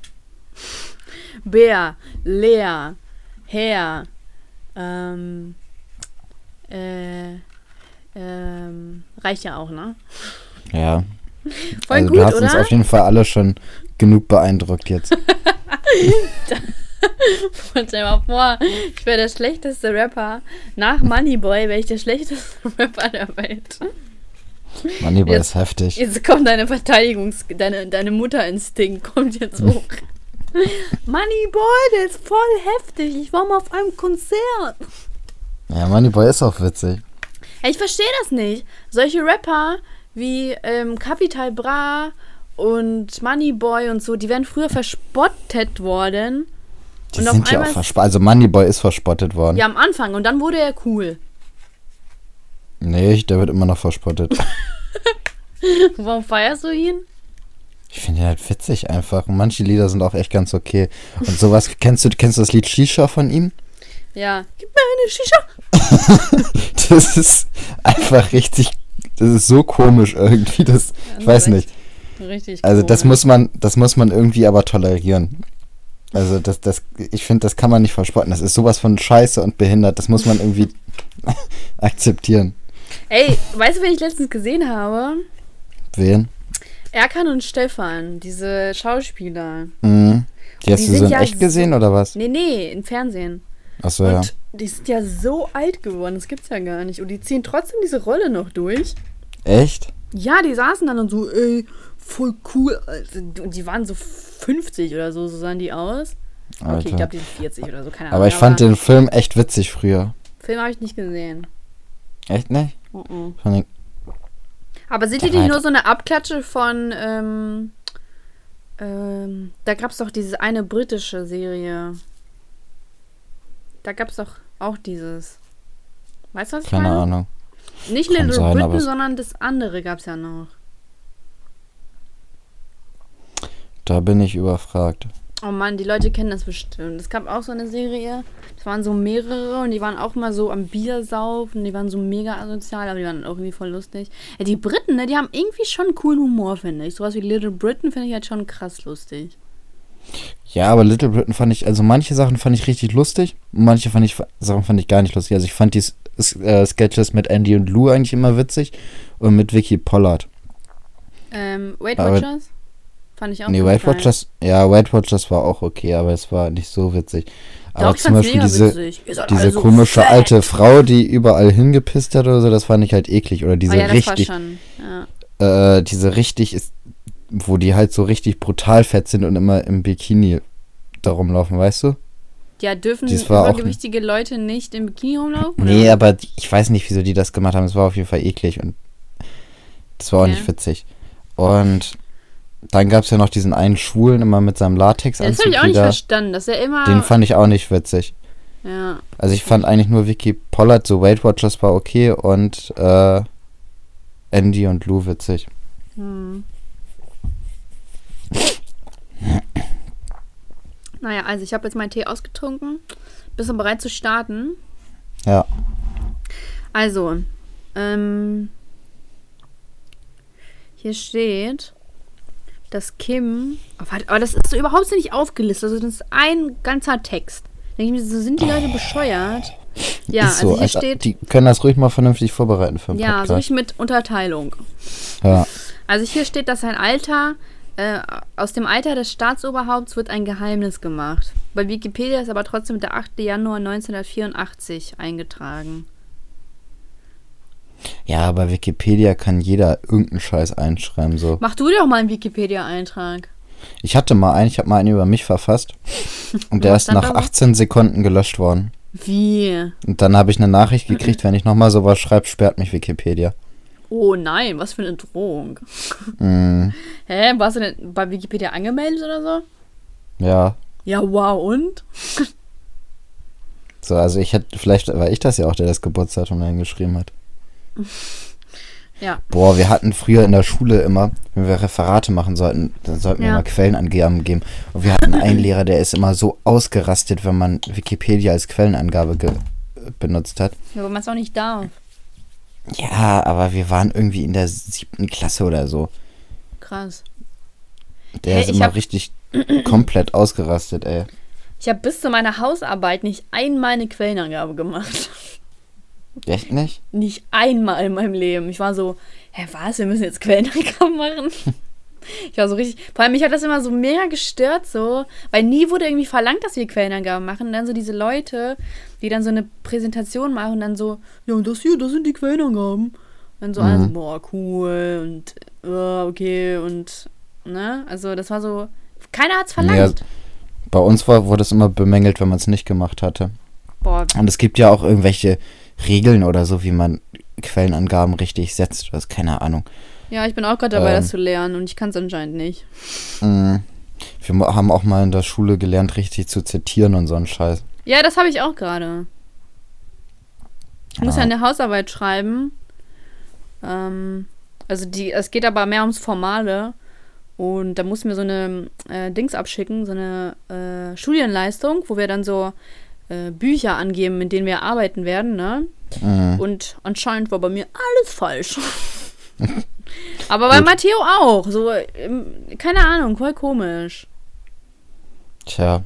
Bär, leer, Herr, ähm, äh, ähm, reicht ja auch, ne? Ja. Voll also gut, du hast oder? uns auf jeden Fall alle schon genug beeindruckt jetzt. Stell mal vor, ich wäre der schlechteste Rapper. Nach Moneyboy wäre ich der schlechteste Rapper der Welt. Moneyboy Jetzt- ist heftig. Jetzt kommt deine Verteidigungs-, deine, deine Mutterinstinkt kommt jetzt hoch. Moneyboy, der ist voll heftig. Ich war mal auf einem Konzert. Ja, Moneyboy ist auch witzig. Ja, ich verstehe das nicht. Solche Rapper wie ähm, Capital Bra und Moneyboy und so, die werden früher verspottet worden. Die Und sind ja auch verspottet. Also Moneyboy ist verspottet worden. Ja, am Anfang. Und dann wurde er cool. Nee, der wird immer noch verspottet. Warum feierst du ihn? Ich finde ihn halt witzig einfach. Und manche Lieder sind auch echt ganz okay. Und sowas, kennst du, kennst du das Lied Shisha von ihm? Ja. Gib mir eine Shisha. Das ist einfach richtig, das ist so komisch irgendwie. Das, ich weiß nicht. Richtig Also das komisch. muss man, das muss man irgendwie aber tolerieren. Also das, das, ich finde, das kann man nicht verspotten. Das ist sowas von scheiße und behindert. Das muss man irgendwie akzeptieren. Ey, weißt du, wen ich letztens gesehen habe? Wen? Erkan und Stefan, diese Schauspieler. Mhm. Die hast Die du so in ja echt gesehen oder was? Nee, nee, im Fernsehen. Achso, ja. Die sind ja so alt geworden, das gibt's ja gar nicht. Und die ziehen trotzdem diese Rolle noch durch. Echt? Ja, die saßen dann und so, ey, voll cool. Also, Und die waren so 50 oder so, so sahen die aus. Okay, Alter. ich glaube, die sind 40 oder so, keine Ahnung. aber ich fand den Film echt witzig früher. Film habe ich nicht gesehen. Echt nicht? Fand ich, Aber sind die nicht nur so eine Abklatsche von, ähm, ähm, da gab es doch diese eine britische Serie. Da gab es doch auch dieses. Weißt du, was ich keine meine? Ahnung. Nicht Kann Little sein, Britain, sondern das andere gab es ja noch. Da bin ich überfragt. Oh Mann, die Leute kennen das bestimmt. Es gab auch so eine Serie, das waren so mehrere und die waren auch mal so am Biersaufen, die waren so mega asozial, aber die waren auch irgendwie voll lustig. Ja, die Briten, ne, die haben irgendwie schon coolen Humor, finde ich. Sowas wie Little Britain finde ich halt schon krass lustig. Ja, aber Little Britain fand ich, also manche Sachen fand ich richtig lustig manche fand ich, Sachen fand ich gar nicht lustig. Also ich fand die äh, Sketches mit Andy und Lou eigentlich immer witzig und mit Vicky Pollard. Ähm, Weight Watchers? Fand ich auch nee, Weight geil. Watchers, ja, Weight Watchers war auch okay, aber es war nicht so witzig. Aber Doch, zum Beispiel diese, diese alle so komische fett. alte Frau, die überall hingepisst hat oder so, das fand ich halt eklig. Oder diese oh ja, das richtig, war schon. Ja. äh, diese richtig ist, wo die halt so richtig brutal fett sind und immer im Bikini da rumlaufen, weißt du? ja, dürfen auch übergewichtige Leute nicht im Bikini rumlaufen? Nee, oder? aber die- ich weiß nicht, wieso die das gemacht haben. Es war auf jeden Fall eklig und das war auch Ja. nicht witzig. Und dann gab es ja noch diesen einen Schwulen immer mit seinem ja, das habe ich auch nicht wieder. verstanden. Das ist ja immer. Den fand ich auch nicht witzig. ja. Also ich fand eigentlich nur Vicky Pollard, so Weight Watchers war okay und äh, Andy und Lou witzig. Hm. Naja, also ich habe jetzt meinen Tee ausgetrunken. Bist du bereit zu starten? Ja. Also, ähm, hier steht, dass Kim. Oh, aber das ist so überhaupt nicht aufgelistet. Also, das ist ein ganzer Text. Denke ich mir, so sind die Leute bescheuert. Ja, ist so. also hier Also, steht. die können das ruhig mal vernünftig vorbereiten für einen Ja, so Podcast. richtig mit Unterteilung. ja. Also hier steht, dass sein Alter, äh, aus dem Alter des Staatsoberhaupts wird ein Geheimnis gemacht. Bei Wikipedia ist aber trotzdem der 8. Januar 1984 eingetragen. Ja, aber Wikipedia kann jeder irgendeinen Scheiß einschreiben. So. Mach du dir doch mal einen Wikipedia-Eintrag. Ich hatte mal einen, ich habe mal einen über mich verfasst. Und der ist nach da so? 18 Sekunden gelöscht worden. Wie? Und dann habe ich eine Nachricht gekriegt, wenn ich nochmal sowas schreibe, sperrt mich Wikipedia. Oh nein, was für eine Drohung. Mm, Hä, warst du denn bei Wikipedia angemeldet oder so? ja. Ja, wow, und? So, also ich hätte, vielleicht war ich das ja auch, der das Geburtsdatum reingeschrieben hat. Ja. Boah, wir hatten früher in der Schule immer, wenn wir Referate machen sollten, dann sollten wir Ja. immer Quellenangaben geben. Und wir hatten einen Lehrer, der ist immer so ausgerastet, wenn man Wikipedia als Quellenangabe benutzt hat. Ja, aber man ist auch nicht da. Ja, aber wir waren irgendwie in der siebten Klasse oder so. Krass. Der Hä, ist immer richtig komplett ausgerastet, ey. Ich habe bis zu meiner Hausarbeit nicht einmal eine Quellenangabe gemacht. Echt nicht? Nicht einmal in meinem Leben. Ich war so, hä, was? Wir müssen jetzt Quellenangaben machen? Ich war so richtig. Vor allem, mich hat das immer so mega gestört, so, weil nie wurde irgendwie verlangt, dass wir Quellenangaben machen. Und dann so diese Leute, die dann so eine Präsentation machen und dann so, ja, und das hier, das sind die Quellenangaben. Und dann so, Mhm. alle so, boah, cool und äh, okay und, ne? Also, das war so, keiner hat's verlangt. Bei uns war, wurde es immer bemängelt, wenn man es nicht gemacht hatte. Boah, Und es gibt ja auch irgendwelche Regeln oder so, wie man Quellenangaben richtig setzt. Du hast keine Ahnung. ja, ich bin auch gerade dabei, Ähm. das zu lernen und ich kann es anscheinend nicht. Mm. Wir haben auch mal in der Schule gelernt, richtig zu zitieren und so einen Scheiß. Ja, das habe ich auch gerade. Ich muss Ja. ja eine Hausarbeit schreiben. Ähm, also die, es geht aber mehr ums Formale. Und da muss mir so eine äh, Dings abschicken, so eine äh, Studienleistung, wo wir dann so äh, Bücher angeben, mit denen wir arbeiten werden, ne? Mm. Und anscheinend war bei mir alles falsch. aber bei Gut. Matteo auch. So, ähm, keine Ahnung, voll komisch. Tja,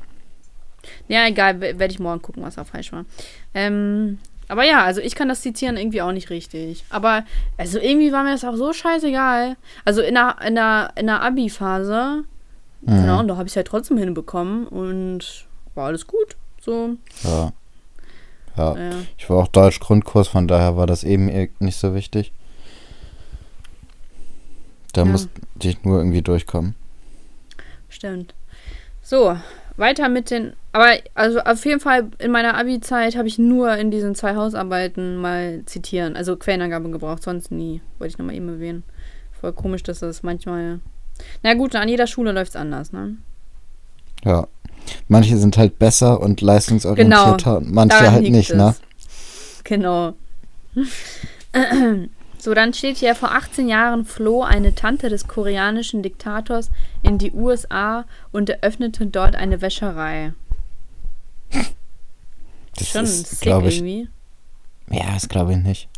Ja, egal, we- werde ich morgen gucken, was da falsch war. Ähm, aber ja, also ich kann das Zitieren irgendwie auch nicht richtig. Aber, also irgendwie war mir das auch so scheißegal. Also in der, in der, in der Abi-Phase, Mhm. genau, und da habe ich es halt trotzdem hinbekommen und war alles gut. So, ja. Ja, ja. ich war auch Deutsch-Grundkurs, von daher war das eben eh nicht so wichtig. Da Ja. musste ich nur irgendwie durchkommen. Stimmt. So, weiter mit den. Aber also auf jeden Fall in meiner Abi-Zeit habe ich nur in diesen zwei Hausarbeiten mal zitieren, also Quellenangabe gebraucht, sonst nie. Wollte ich nochmal eben erwähnen. Voll komisch, dass das manchmal. Na gut, an jeder Schule läuft es anders, ne? Ja. Manche sind halt besser und leistungsorientierter und manche halt nicht, es. ne? Genau. So, dann steht hier, vor 18 Jahren floh eine Tante des koreanischen Diktators in die USA und eröffnete dort eine Wäscherei. Das Schon ist, sick glaube ich, irgendwie. ja, das glaube ich nicht.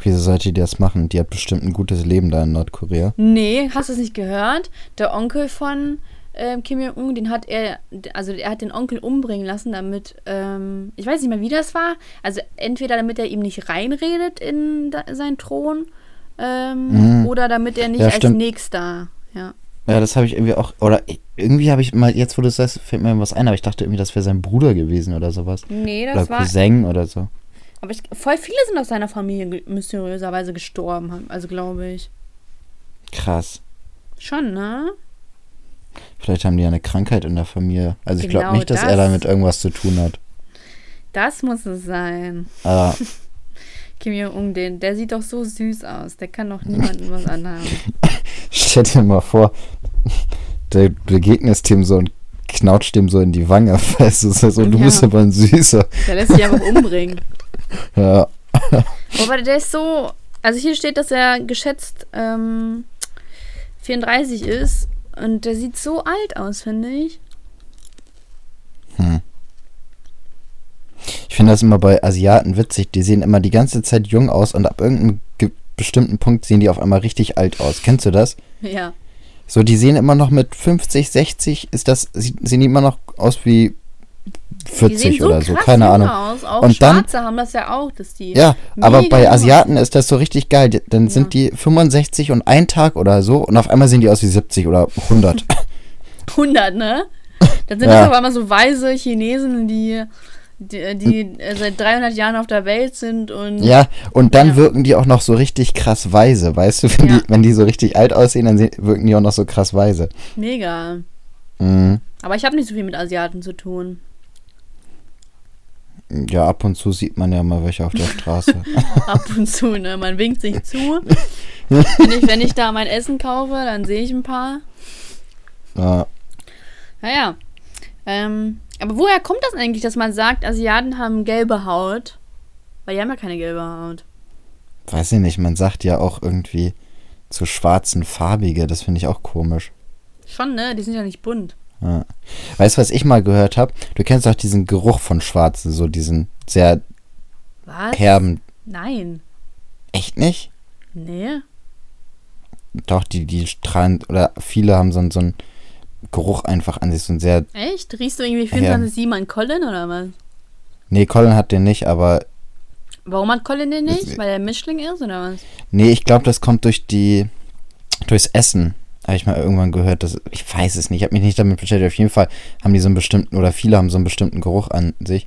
Wieso sollte die das machen? Die hat bestimmt ein gutes Leben da in Nordkorea. Nee, hast du es nicht gehört? Der Onkel von ähm, Kim Jong-un, den hat er, also er hat den Onkel umbringen lassen, damit, ähm, ich weiß nicht mehr, wie das war. Also entweder damit er ihm nicht reinredet in da, seinen Thron ähm, Mhm. oder damit er nicht Ja, als stimmt. nächster, ja. Ja, das habe ich irgendwie auch, oder irgendwie habe ich mal, jetzt wo du es sagst, fällt mir was ein, aber ich dachte irgendwie, das wäre sein Bruder gewesen oder sowas. Nee, Oder das war, Cousin oder so. aber ich, voll viele sind aus seiner Familie mysteriöserweise gestorben, also glaube ich. Krass. Schon, ne? Vielleicht haben die ja eine Krankheit in der Familie. Also ich glaube Genau nicht, dass das. er damit irgendwas zu tun hat. Das muss es sein. Aber Kim Jong-un, den, der sieht doch so süß aus. Der kann doch niemandem was anhaben. stell dir mal vor, der begegnest dem so und knautscht dem so in die Wange. Weißt du, so, du Ja. bist aber ein Süßer. Der lässt sich einfach umbringen. Ja. Aber der ist so. Also hier steht, dass er geschätzt ähm, 34 ist. Und der sieht so alt aus, finde ich. Hm. Ich finde das immer bei Asiaten witzig. Die sehen immer die ganze Zeit jung aus und ab irgendeinem ge- bestimmten Punkt sehen die auf einmal richtig alt aus. Kennst du das? Ja. So, die sehen immer noch mit 50, 60, ist das, sie- sehen die immer noch aus wie 40 sehen so oder so, keine Ahnung. aus. Auch Und dann- Schwarze haben das ja auch, dass die. Ja, aber bei Asiaten ist das so richtig geil. Dann sind die 65 und ein Tag oder so und auf einmal sehen die aus wie 70 oder 100. 100, ne? Dann sind Ja. das aber immer so weise Chinesen, die die, die äh, seit 300 Jahren auf der Welt sind und Ja, und dann Ja. wirken die auch noch so richtig krass weise, weißt du? Wenn, Ja. die, wenn die so richtig alt aussehen, dann wirken die auch noch so krass weise. mega. Mhm. Aber ich habe nicht so viel mit Asiaten zu tun. Ja, ab und zu sieht man ja mal welche auf der Straße. Ab und zu, ne? Man winkt sich zu. wenn, ich, wenn ich da mein Essen kaufe, dann sehe ich ein paar. ja, Naja. Ähm, aber woher kommt das eigentlich, dass man sagt, Asiaten haben gelbe Haut? Weil die haben ja keine gelbe Haut. weiß ich nicht, man sagt ja auch irgendwie zu schwarzen farbige, das finde ich auch komisch. Schon, ne? Die sind ja nicht bunt. Ja. Weißt du, was ich mal gehört habe? Du kennst doch diesen Geruch von Schwarzen, so diesen sehr Was? herben. Nein. Echt nicht? Nee. Doch, die, die strahlen, oder viele haben so, einen- so einen Geruch einfach an sich, so ein sehr. Echt? Riechst du irgendwie Ja. 24-7 an Colin oder was? Nee, Colin hat den nicht, aber. Warum hat Colin den nicht? Das- Weil er Mischling ist oder was? Nee, ich glaube, das kommt durch die. durchs Essen. Habe ich mal irgendwann gehört, dass. Ich weiß es nicht, ich habe mich nicht damit beschäftigt. Auf jeden Fall haben die so einen bestimmten, oder viele haben so einen bestimmten Geruch an sich.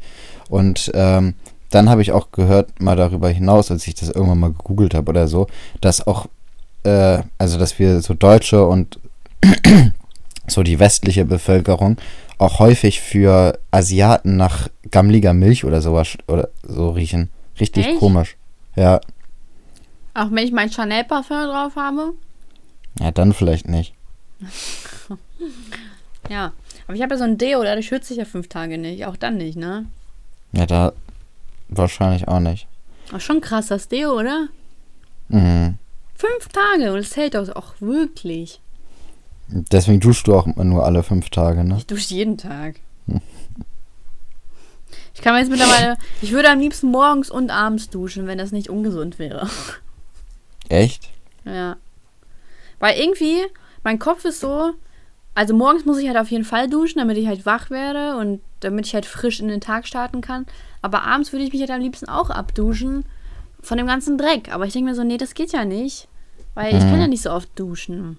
Und ähm, dann habe ich auch gehört, mal darüber hinaus, als ich das irgendwann mal gegoogelt habe oder so, dass auch, äh, also dass wir so Deutsche und so die westliche Bevölkerung auch häufig für Asiaten nach gammliger Milch oder sowas oder so riechen. Richtig Echt? komisch. Ja, Auch wenn ich mein Chanel-Parfum drauf habe? Ja, dann vielleicht nicht. Ja. Aber ich habe ja so ein Deo, dadurch schütze ich ja fünf Tage nicht. Auch dann nicht, ne? Ja, da wahrscheinlich auch nicht. Auch schon krass, das Deo, oder? Mhm. Fünf Tage und es hält auch, auch wirklich. Deswegen duschst du auch nur alle fünf Tage, ne? Ich dusche jeden Tag. Ich kann mir jetzt mittlerweile. Ich würde am liebsten morgens und abends duschen, wenn das nicht ungesund wäre. Echt? Ja. Weil irgendwie, mein Kopf ist so. Also morgens muss ich halt auf jeden Fall duschen, damit ich halt wach werde und damit ich halt frisch in den Tag starten kann. Aber abends würde ich mich halt am liebsten auch abduschen von dem ganzen Dreck. Aber ich denke mir so, nee, das geht ja nicht. Weil ich kann ja nicht so oft duschen.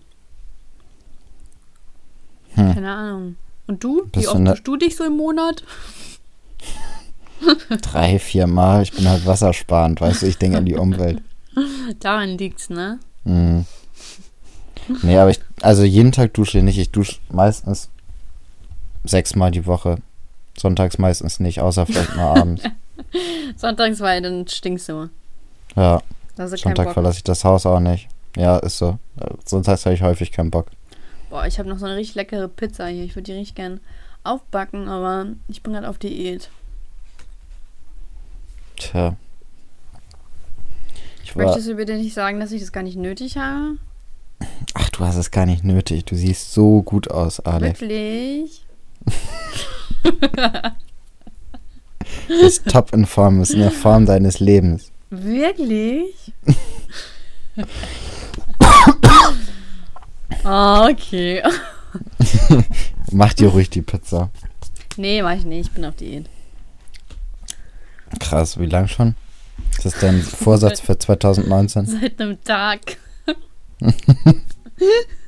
Hm. Keine Ahnung. Und du? Bist Wie du oft ne- duschst du dich so im Monat? Drei, vier Mal. Ich bin halt wassersparend, weißt du? Ich denke an die Umwelt. Daran liegt's, ne? Mhm. Nee, aber ich, also jeden Tag dusche ich nicht. Ich dusche meistens sechsmal die Woche. Sonntags meistens nicht, außer vielleicht mal abends. Sonntags, weil dann stinkst du. Ja, keinen Sonntag verlasse ich das Haus auch nicht. Ja, ist so. Sonntags habe ich häufig keinen Bock. Boah, ich habe noch so eine richtig leckere Pizza hier. Ich würde die richtig gern aufbacken, aber ich bin gerade auf Diät. Tja. Ich Möchtest du bitte nicht sagen, dass ich das gar nicht nötig habe? Du hast es gar nicht nötig. Du siehst so gut aus, Alex. Wirklich? Du bist top in Form. Bist in der Form deines Lebens. Wirklich? Ah, okay. Mach dir ruhig die Pizza. Nee, mach ich nicht. Ich bin auf Diät. Krass, wie lang schon? Ist das dein Vorsatz für 2019? Seit einem Tag.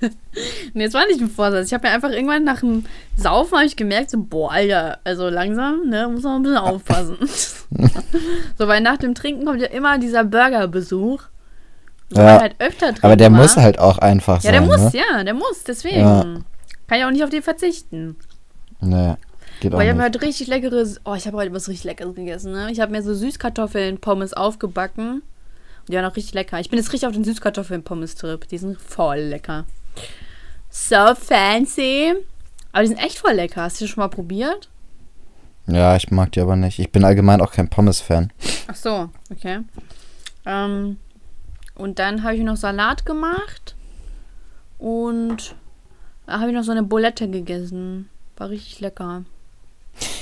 nee, es war nicht ein Vorsatz. Ich habe mir einfach irgendwann nach dem Saufen ich gemerkt, so, boah, Alter, also langsam, ne, muss man ein bisschen aufpassen. so, weil nach dem Trinken kommt ja immer dieser Burgerbesuch. So, Ja, halt öfter trinkt. Aber der war. muss halt auch einfach Ja, der sein, muss, ne? ja, der muss, deswegen. Ja. Kann ich auch nicht auf den verzichten. Nee, geht Aber ich habe heute richtig leckeres, oh, ich habe heute was richtig Leckeres gegessen, ne? Ich habe mir so Süßkartoffeln-Pommes aufgebacken. Die waren auch richtig lecker. Ich bin jetzt richtig auf den Süßkartoffeln-Pommes-Trip. Die sind voll lecker. So fancy. Aber die sind echt voll lecker. Hast du die schon mal probiert? Ja, ich mag die aber nicht. Ich bin allgemein auch kein Pommes-Fan. Ach so, okay. Ähm, und dann habe ich noch Salat gemacht. Und da habe ich noch so eine Bulette gegessen. War richtig lecker.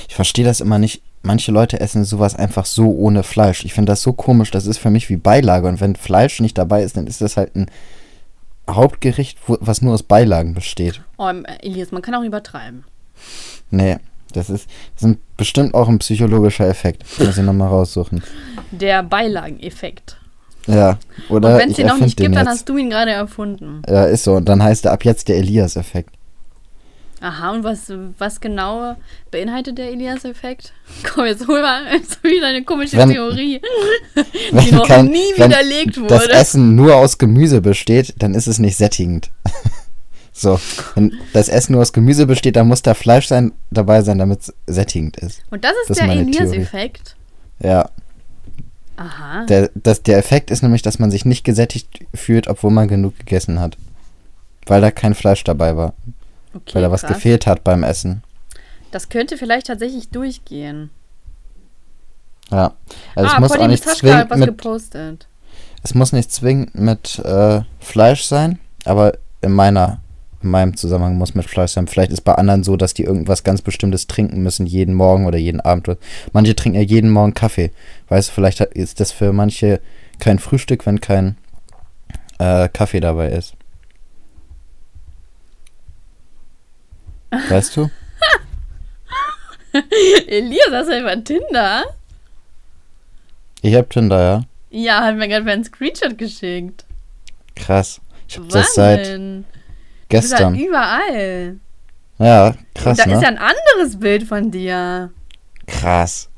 Ich verstehe das immer nicht. Manche Leute essen sowas einfach so ohne Fleisch. Ich finde das so komisch. Das ist für mich wie Beilage. Und wenn Fleisch nicht dabei ist, dann ist das halt ein Hauptgericht, wo, was nur aus Beilagen besteht. Oh, Elias, man kann auch übertreiben. Nee, das ist, das ist bestimmt auch ein psychologischer Effekt. Muss ich nochmal raussuchen. Der Beilageneffekt. Ja, oder Und wenn es den noch nicht gibt, dann hast du ihn gerade erfunden. Ja, ist so. Und dann heißt er ab jetzt der Elias-Effekt. Aha, und was, was genau beinhaltet der Elias-Effekt? Komm, jetzt hol mal jetzt wieder eine komische Wenn- Theorie, die Wenn noch kein- nie wenn widerlegt das wurde. Essen nur aus Gemüse besteht, dann ist es nicht sättigend. so, wenn das Essen nur aus Gemüse besteht, dann muss da Fleisch sein, dabei sein, damit es sättigend ist. Und das ist das der Elias-Effekt. Ja, Aha. der, das, der Effekt ist nämlich, dass man sich nicht gesättigt fühlt, obwohl man genug gegessen hat. Weil da kein Fleisch dabei war. Okay, weil da was krass. gefehlt hat beim Essen. Das könnte vielleicht tatsächlich durchgehen. Ja. Also ah, es muss auch nicht Mitaschka hat zwingend was mit, gepostet. es muss nicht zwingend mit äh, Fleisch sein, aber in meiner in meinem Zusammenhang muss mit Fleisch sein. Vielleicht ist bei anderen so, dass die irgendwas ganz Bestimmtes trinken müssen, jeden Morgen oder jeden Abend. Manche trinken ja jeden Morgen Kaffee. Weißt du, vielleicht ist das für manche kein Frühstück, wenn kein äh, Kaffee dabei ist. Weißt du? Elias, hast du einfach Tinder? Ich hab Tinder, ja. Ja, hat mir gerade einen Screenshot geschickt. Krass. Ich hab das seit bist halt gestern. überall. Ja, krass, da ne? ist ja ein anderes Bild von dir. krass.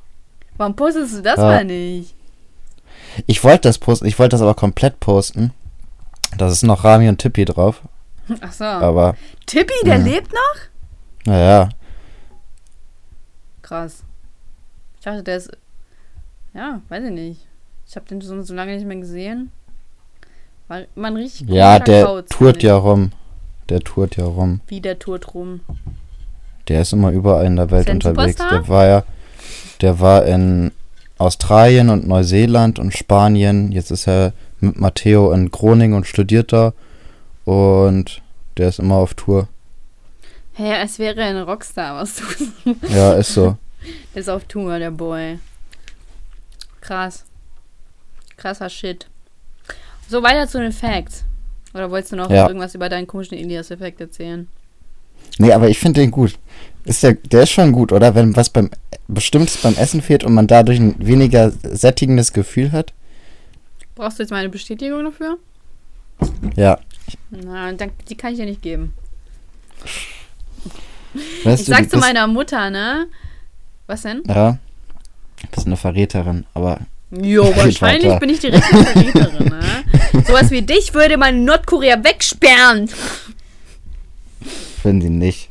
Warum postest du das Ja. mal nicht? Ich wollte das posten, ich wollte das aber komplett posten. Da ist noch Rami und Tippi drauf. Ach so. Aber, Tippi, der Mhm. lebt noch? Naja. Krass. Ich dachte, der ist. Ja, weiß ich nicht. Ich habe den so, so lange nicht mehr gesehen. War immer ein richtig Ja, der Kauz, tourt ja rum. Der tourt ja rum. Wie der tourt rum. Der ist immer überall in der Welt unterwegs. Superstar? Der war ja, der war in Australien und Neuseeland und Spanien. Jetzt ist er mit Matteo in Groningen und studiert da. Und der ist immer auf Tour. Hä, es wäre ein Rockstar, was du. Ja, ist so. Der ist auf Tour, der Boy. Krass. Krasser Shit. So, weiter zu den Facts. Oder wolltest du noch Ja. irgendwas über deinen komischen Elias-Effekt erzählen? Nee, aber ich finde den gut. Ist der, der ist schon gut, oder? Wenn was beim Bestimmtes beim Essen fehlt und man dadurch ein weniger sättigendes Gefühl hat. Brauchst du jetzt meine Bestätigung dafür? Ja. Na, dann, die kann ich dir nicht geben. Weißt ich du, sag zu meiner Mutter, ne? Was denn? Ja. Du bist eine Verräterin, aber Jo, wahrscheinlich weiter. bin ich die richtige Verräterin, ne? Sowas wie dich würde man in Nordkorea wegsperren. wenn sie nicht.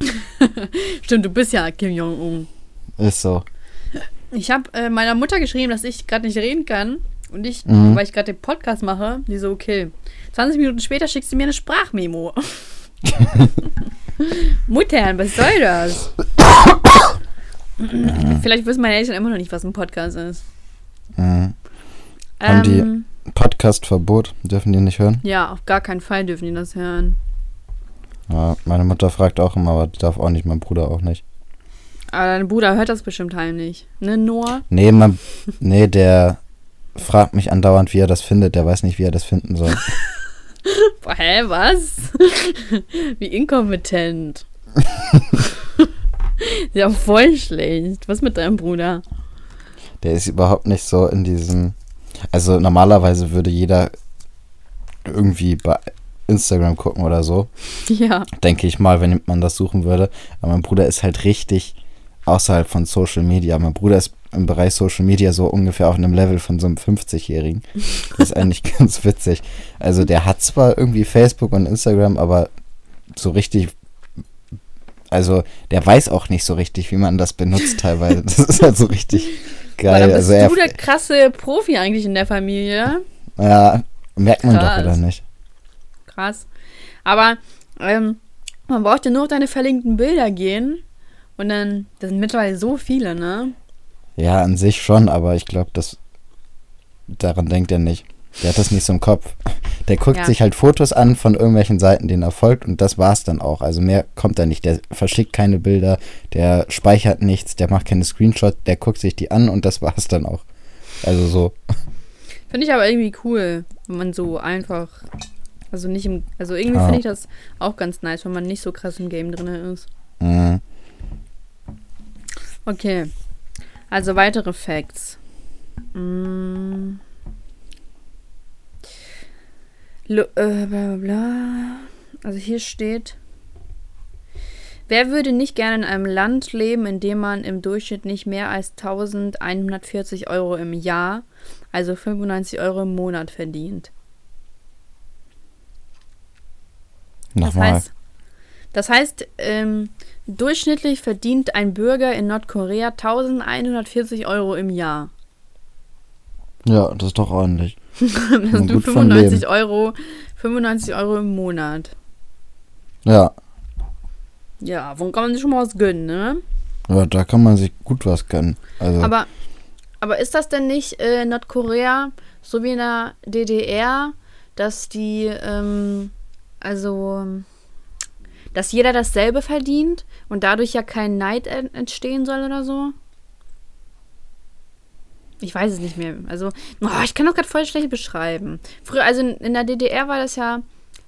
Stimmt, du bist ja Kim Jong-un. Ist so. Ich habe äh, meiner Mutter geschrieben, dass ich gerade nicht reden kann. Und ich, Mhm. weil ich gerade den Podcast mache, die so, okay. 20 Minuten später schickst du mir eine Sprachmemo. Muttern, was soll das? Vielleicht wissen meine Eltern immer noch nicht, was ein Podcast ist. Mhm. Haben die- Ähm, Podcast-Verbot, dürfen die nicht hören? Ja, auf gar keinen Fall dürfen die das hören. Ja, meine Mutter fragt auch immer, aber die darf auch nicht, mein Bruder auch nicht. Aber dein Bruder hört das bestimmt heimlich. Ne, Noah? Nee, mein, nee, der fragt mich andauernd, wie er das findet. Der weiß nicht, wie er das finden soll. Boah, hä, was? Wie inkompetent. ja, voll schlecht. Was mit deinem Bruder? Der ist überhaupt nicht so in diesem. Also normalerweise würde jeder irgendwie bei Instagram gucken oder so, Ja. denke ich mal, wenn man das suchen würde. Aber mein Bruder ist halt richtig außerhalb von Social Media. Mein Bruder ist im Bereich Social Media so ungefähr auf einem Level von so einem 50-Jährigen. Das ist eigentlich ganz witzig. Also der hat zwar irgendwie Facebook und Instagram, aber so richtig. Also der weiß auch nicht so richtig, wie man das benutzt teilweise. Das ist halt so richtig Aber geil. dann bist Also er, du der krasse Profi eigentlich in der Familie. ja, merkt man Krass. doch oder nicht? Krass. Aber ähm, man braucht ja nur auf deine verlinkten Bilder gehen. Und dann, das sind mittlerweile so viele, ne? Ja, an sich schon, aber ich glaube, das daran denkt er nicht. Der hat das nicht so im Kopf. Der guckt Ja. sich halt Fotos an von irgendwelchen Seiten, denen er folgt und das war's dann auch. Also mehr kommt da nicht. Der verschickt keine Bilder, der speichert nichts, der macht keine Screenshots, der guckt sich die an und das war's dann auch. Also so. Finde ich aber irgendwie cool, wenn man so einfach. Also nicht im. Also irgendwie Ja. finde ich das auch ganz nice, wenn man nicht so krass im Game drin ist. Mhm. Okay. Also weitere Facts. Mm. Äh, bla bla bla. Also hier steht. Wer würde nicht gerne in einem Land leben, in dem man im Durchschnitt nicht mehr als 1140 Euro im Jahr, also 95 Euro im Monat verdient? Das Nochmal. heißt, das heißt ähm, durchschnittlich verdient ein Bürger in Nordkorea 1140 Euro im Jahr. ja, das ist doch ordentlich. Das sind gut von 95 leben. Euro, 95 Euro im Monat. Ja. Ja, wo kann man sich schon mal was gönnen, ne? ja, da kann man sich gut was gönnen. Also, Aber, aber ist das denn nicht äh, Nordkorea so wie in der DDR, dass die, ähm, also, dass jeder dasselbe verdient und dadurch ja kein Neid en- entstehen soll oder so? Ich weiß es nicht mehr. Also, oh, ich kann das gerade voll schlecht beschreiben. Früher, also in, in der DDR war das ja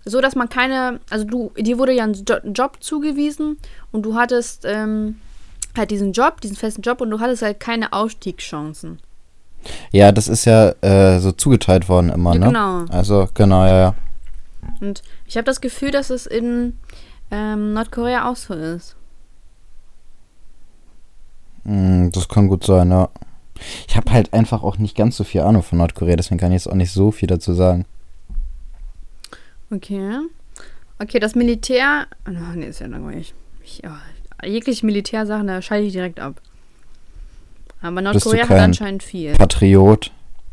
so, dass man keine, also du, dir wurde ja ein Jo- ein Job zugewiesen und du hattest ähm, halt diesen Job, diesen festen Job und du hattest halt keine Aufstiegschancen. ja, das ist ja äh, so zugeteilt worden immer, Ja, ne? genau. Also, genau, ja, ja. Und ich habe das Gefühl, dass es in ähm, Nordkorea auch so ist. Mm, Das kann gut sein, ja. Ich habe halt einfach auch nicht ganz so viel Ahnung von Nordkorea, deswegen kann ich jetzt auch nicht so viel dazu sagen. Okay. Okay, das Militär. Oh, nee, ist ja langweilig. Ich, ja, jegliche Militärsachen, da schalte ich direkt ab. Aber Nordkorea hat anscheinend viel. Patriot.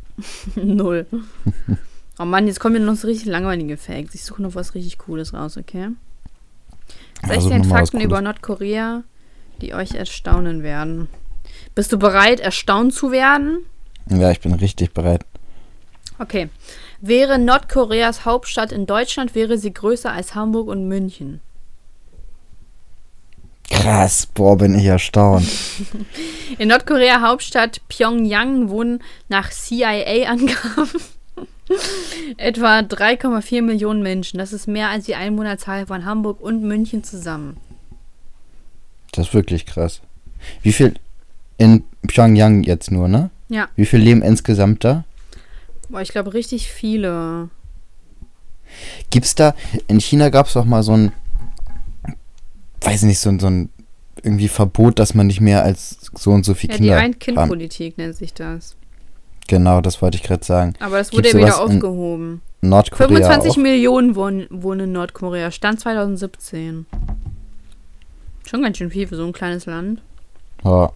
Null. Oh Mann, jetzt kommen mir noch so richtig langweilige Facts. Ich suche noch was richtig Cooles raus, okay? Ja, 16 such noch mal was Fakten über. Nordkorea, die euch erstaunen werden. Bist du bereit, erstaunt zu werden? Ja, ich bin richtig bereit. Okay. Wäre Nordkoreas Hauptstadt in Deutschland, wäre sie größer als Hamburg und München. Krass, boah, bin ich erstaunt. In Nordkorea Hauptstadt Pyongyang wohnen nach CIA-Angaben etwa 3,4 Millionen Menschen. Das ist mehr als die Einwohnerzahl von Hamburg und München zusammen. Das ist wirklich krass. Wie viel in Pyongyang jetzt nur, ne? Ja. Wie viel leben insgesamt da? Boah, ich glaube richtig viele. Gibt's da, in China gab es auch mal so ein, weiß nicht, so ein, so ein irgendwie Verbot, dass man nicht mehr als so und so viele Ja, die Kinder haben. Ein-Kind-Politik nennt sich das. Genau, das wollte ich gerade sagen. Aber das wurde ja wieder aufgehoben. Nordkorea 25 auch. Millionen wohnen, wohnen in Nordkorea. Stand 2017. Schon ganz schön viel für so ein kleines Land. Ja.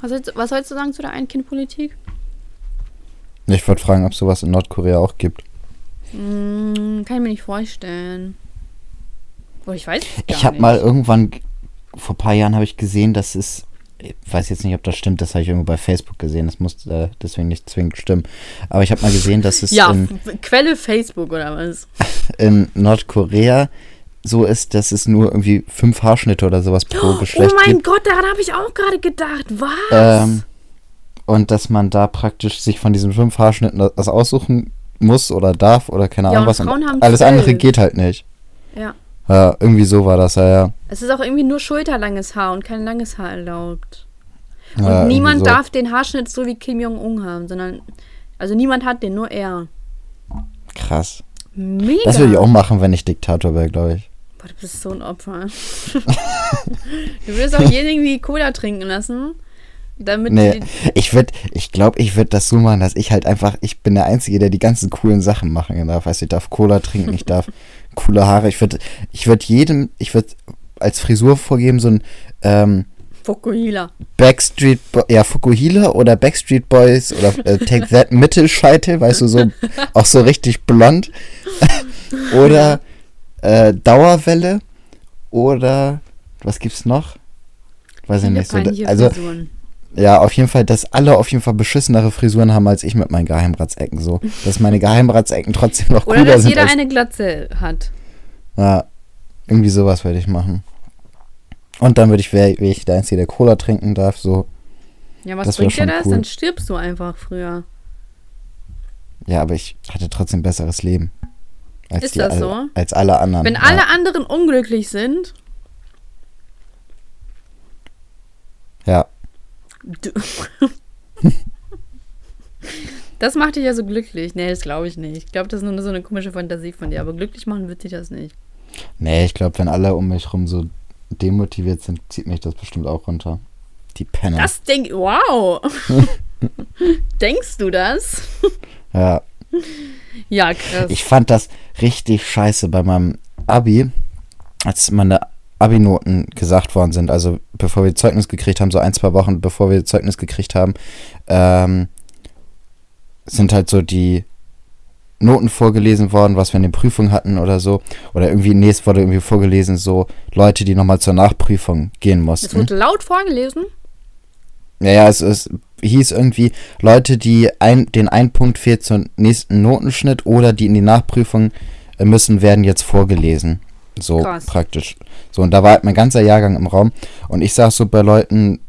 Was, sollst- was sollst du sagen zu der Ein-Kind-Politik? Ich wollte fragen, ob sowas in Nordkorea auch gibt. Hm, kann ich mir nicht vorstellen. Oh, ich weiß es Ich habe mal irgendwann, vor ein paar Jahren habe ich gesehen, dass es, ich weiß jetzt nicht, ob das stimmt, das habe ich irgendwo bei Facebook gesehen, das muss äh, deswegen nicht zwingend stimmen. Aber ich habe mal gesehen, dass es Ja, in, Quelle Facebook oder was? in Nordkorea so ist, dass es nur irgendwie fünf Haarschnitte oder sowas pro Geschlecht oh mein gibt. Gott, daran habe ich auch gerade gedacht. Was? Ähm, und dass man da praktisch sich von diesen fünf Haarschnitten was aussuchen muss oder darf oder keine Ja, Ahnung was. Alles andere geht halt nicht. ja. Ja, irgendwie so war das, ja, ja. Es ist auch irgendwie nur schulterlanges Haar und kein langes Haar erlaubt. Und ja niemand so. darf den Haarschnitt so wie Kim Jong-un haben, sondern. Also niemand hat den, nur er. Krass. Mega. Das würde ich auch machen, wenn ich Diktator wäre, glaube ich. Boah, du bist so ein Opfer. du würdest auch jeden irgendwie Cola trinken lassen, damit Nee, ich würde, ich glaube, ich würde das so machen, dass ich halt einfach, ich bin der Einzige, der die ganzen coolen Sachen machen darf. Weißt du, ich darf Cola trinken, ich darf coole Haare. Ich würde, ich würde jedem, ich würde als Frisur vorgeben so ein ähm, Fokuhila. Backstreet, Bo ja Fukuhila oder Backstreet Boys oder äh, Take That Mittelscheitel, weißt du, so auch so richtig blond oder äh, Dauerwelle oder was gibt's noch? Weiß ich nicht so. Also Frisuren. Ja, auf jeden Fall, dass alle auf jeden Fall beschissenere Frisuren haben als ich mit meinen Geheimratsecken so. Dass meine Geheimratsecken trotzdem noch Oder cooler dass sind. jeder Als, eine Glatze hat. ja, irgendwie sowas würde ich machen. Und dann würde ich, wäre wär ich der Einzige, der Cola trinken darf, so. Ja, was Das bringt dir das? cool. Dann stirbst du einfach früher. Ja, aber ich hatte trotzdem besseres Leben. Als Ist die das alle, so? Als alle anderen. Wenn ja. alle anderen unglücklich sind, Ja, Das macht dich ja so glücklich. Nee, das glaube ich nicht. Ich glaube, das ist nur so eine komische Fantasie von dir. Aber glücklich machen wird dich das nicht. Nee, ich glaube, wenn alle um mich rum so demotiviert sind, zieht mich das bestimmt auch runter. Die Penner. Das denk, wow. Denkst du das? Ja. Ja, krass. Ich fand das richtig scheiße bei meinem Abi, als meine Abi-Noten gesagt worden sind. Also bevor wir Zeugnis gekriegt haben, so ein, zwei Wochen bevor wir Zeugnis gekriegt haben, ähm, sind halt so die Noten vorgelesen worden, was wir in den Prüfungen hatten oder so. Oder irgendwie, nee, es wurde irgendwie vorgelesen, so Leute, die nochmal zur Nachprüfung gehen mussten. wurde laut vorgelesen. Ja, ja, es, es hieß irgendwie, Leute, die ein, den ein Punkt fehlt zum nächsten Notenschnitt oder die in die Nachprüfung äh, müssen, werden jetzt vorgelesen. So Krass. praktisch. So, und da war halt mein ganzer Jahrgang im Raum. Und ich saß so bei Leuten,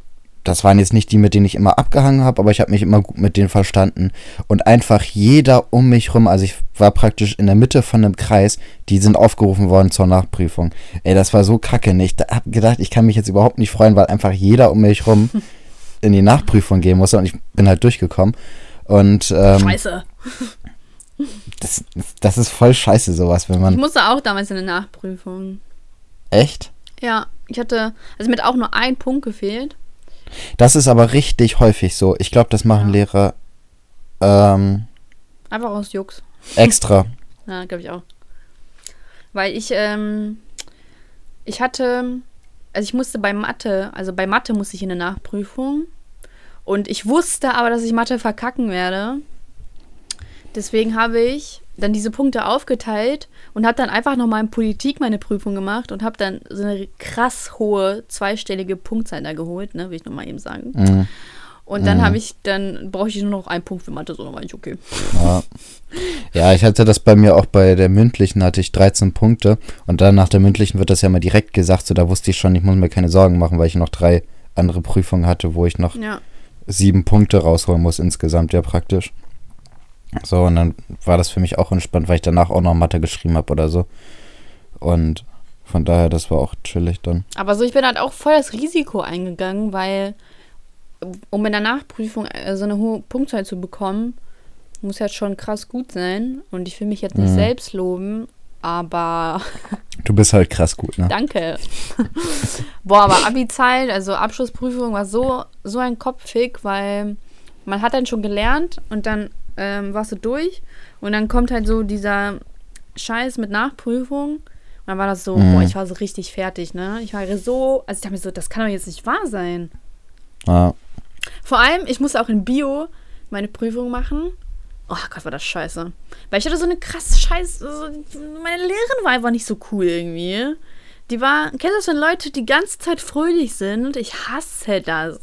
das waren jetzt nicht die, mit denen ich immer abgehangen habe, aber ich habe mich immer gut mit denen verstanden. Und einfach jeder um mich rum, also ich war praktisch in der Mitte von einem Kreis, die sind aufgerufen worden zur Nachprüfung. Ey, das war so kacke. ne? Ich da- hab gedacht, ich kann mich jetzt überhaupt nicht freuen, weil einfach jeder um mich rum in die Nachprüfung gehen musste und ich bin halt durchgekommen. Und ähm, Scheiße. das, das ist voll scheiße, sowas, wenn Ich man. musste auch damals in eine Nachprüfung. Echt? Ja, ich hatte, also mir hat auch nur ein Punkt gefehlt. Das ist aber richtig häufig so. Ich glaube, das machen Ja. Lehrer ähm, Einfach aus Jux. extra. Ja, glaube ich auch. Weil ich, ähm, ich hatte, also ich musste bei Mathe, also bei Mathe musste ich in eine Nachprüfung. Und ich wusste aber, dass ich Mathe verkacken werde. Deswegen habe ich dann diese Punkte aufgeteilt und habe dann einfach nochmal in Politik meine Prüfung gemacht und habe dann so eine krass hohe zweistellige Punktzahl da geholt, ne, will ich nochmal eben sagen. Mhm. Und dann Mhm. habe ich, dann brauche ich nur noch einen Punkt für Mathe, so dann war ich okay. Ja. ja, ich hatte das bei mir auch bei der mündlichen, hatte ich 13 Punkte. Und dann nach der mündlichen wird das ja mal direkt gesagt. So, da wusste ich schon, ich muss mir keine Sorgen machen, weil ich noch drei andere Prüfungen hatte, wo ich noch Ja. sieben Punkte rausholen muss insgesamt, ja praktisch. So, und dann war das für mich auch entspannt, weil ich danach auch noch Mathe geschrieben habe oder so. Und von daher, das war auch chillig dann. Aber so, ich bin halt auch voll das Risiko eingegangen, weil um in der Nachprüfung äh, so eine hohe Punktzahl zu bekommen, muss halt schon krass gut sein. Und ich will mich jetzt nicht Mhm. selbst loben, aber Du bist halt krass gut, ne? danke. Boah, aber Abi-Zeit, also Abschlussprüfung war so, so ein Kopffick, weil man hat dann schon gelernt und dann ähm, warst du durch und dann kommt halt so dieser Scheiß mit Nachprüfung. Und dann war das so, Mhm. boah, ich war so richtig fertig, ne? Ich war so, also ich dachte mir so, das kann doch jetzt nicht wahr sein. Ja. Vor allem, ich musste auch in Bio meine Prüfung machen. Oh Gott, war das scheiße. Weil ich hatte so eine krass scheiße, so, meine Lehrerin war einfach nicht so cool irgendwie. Die war, kennst du das, wenn Leute die ganze Zeit fröhlich sind? Ich hasse das.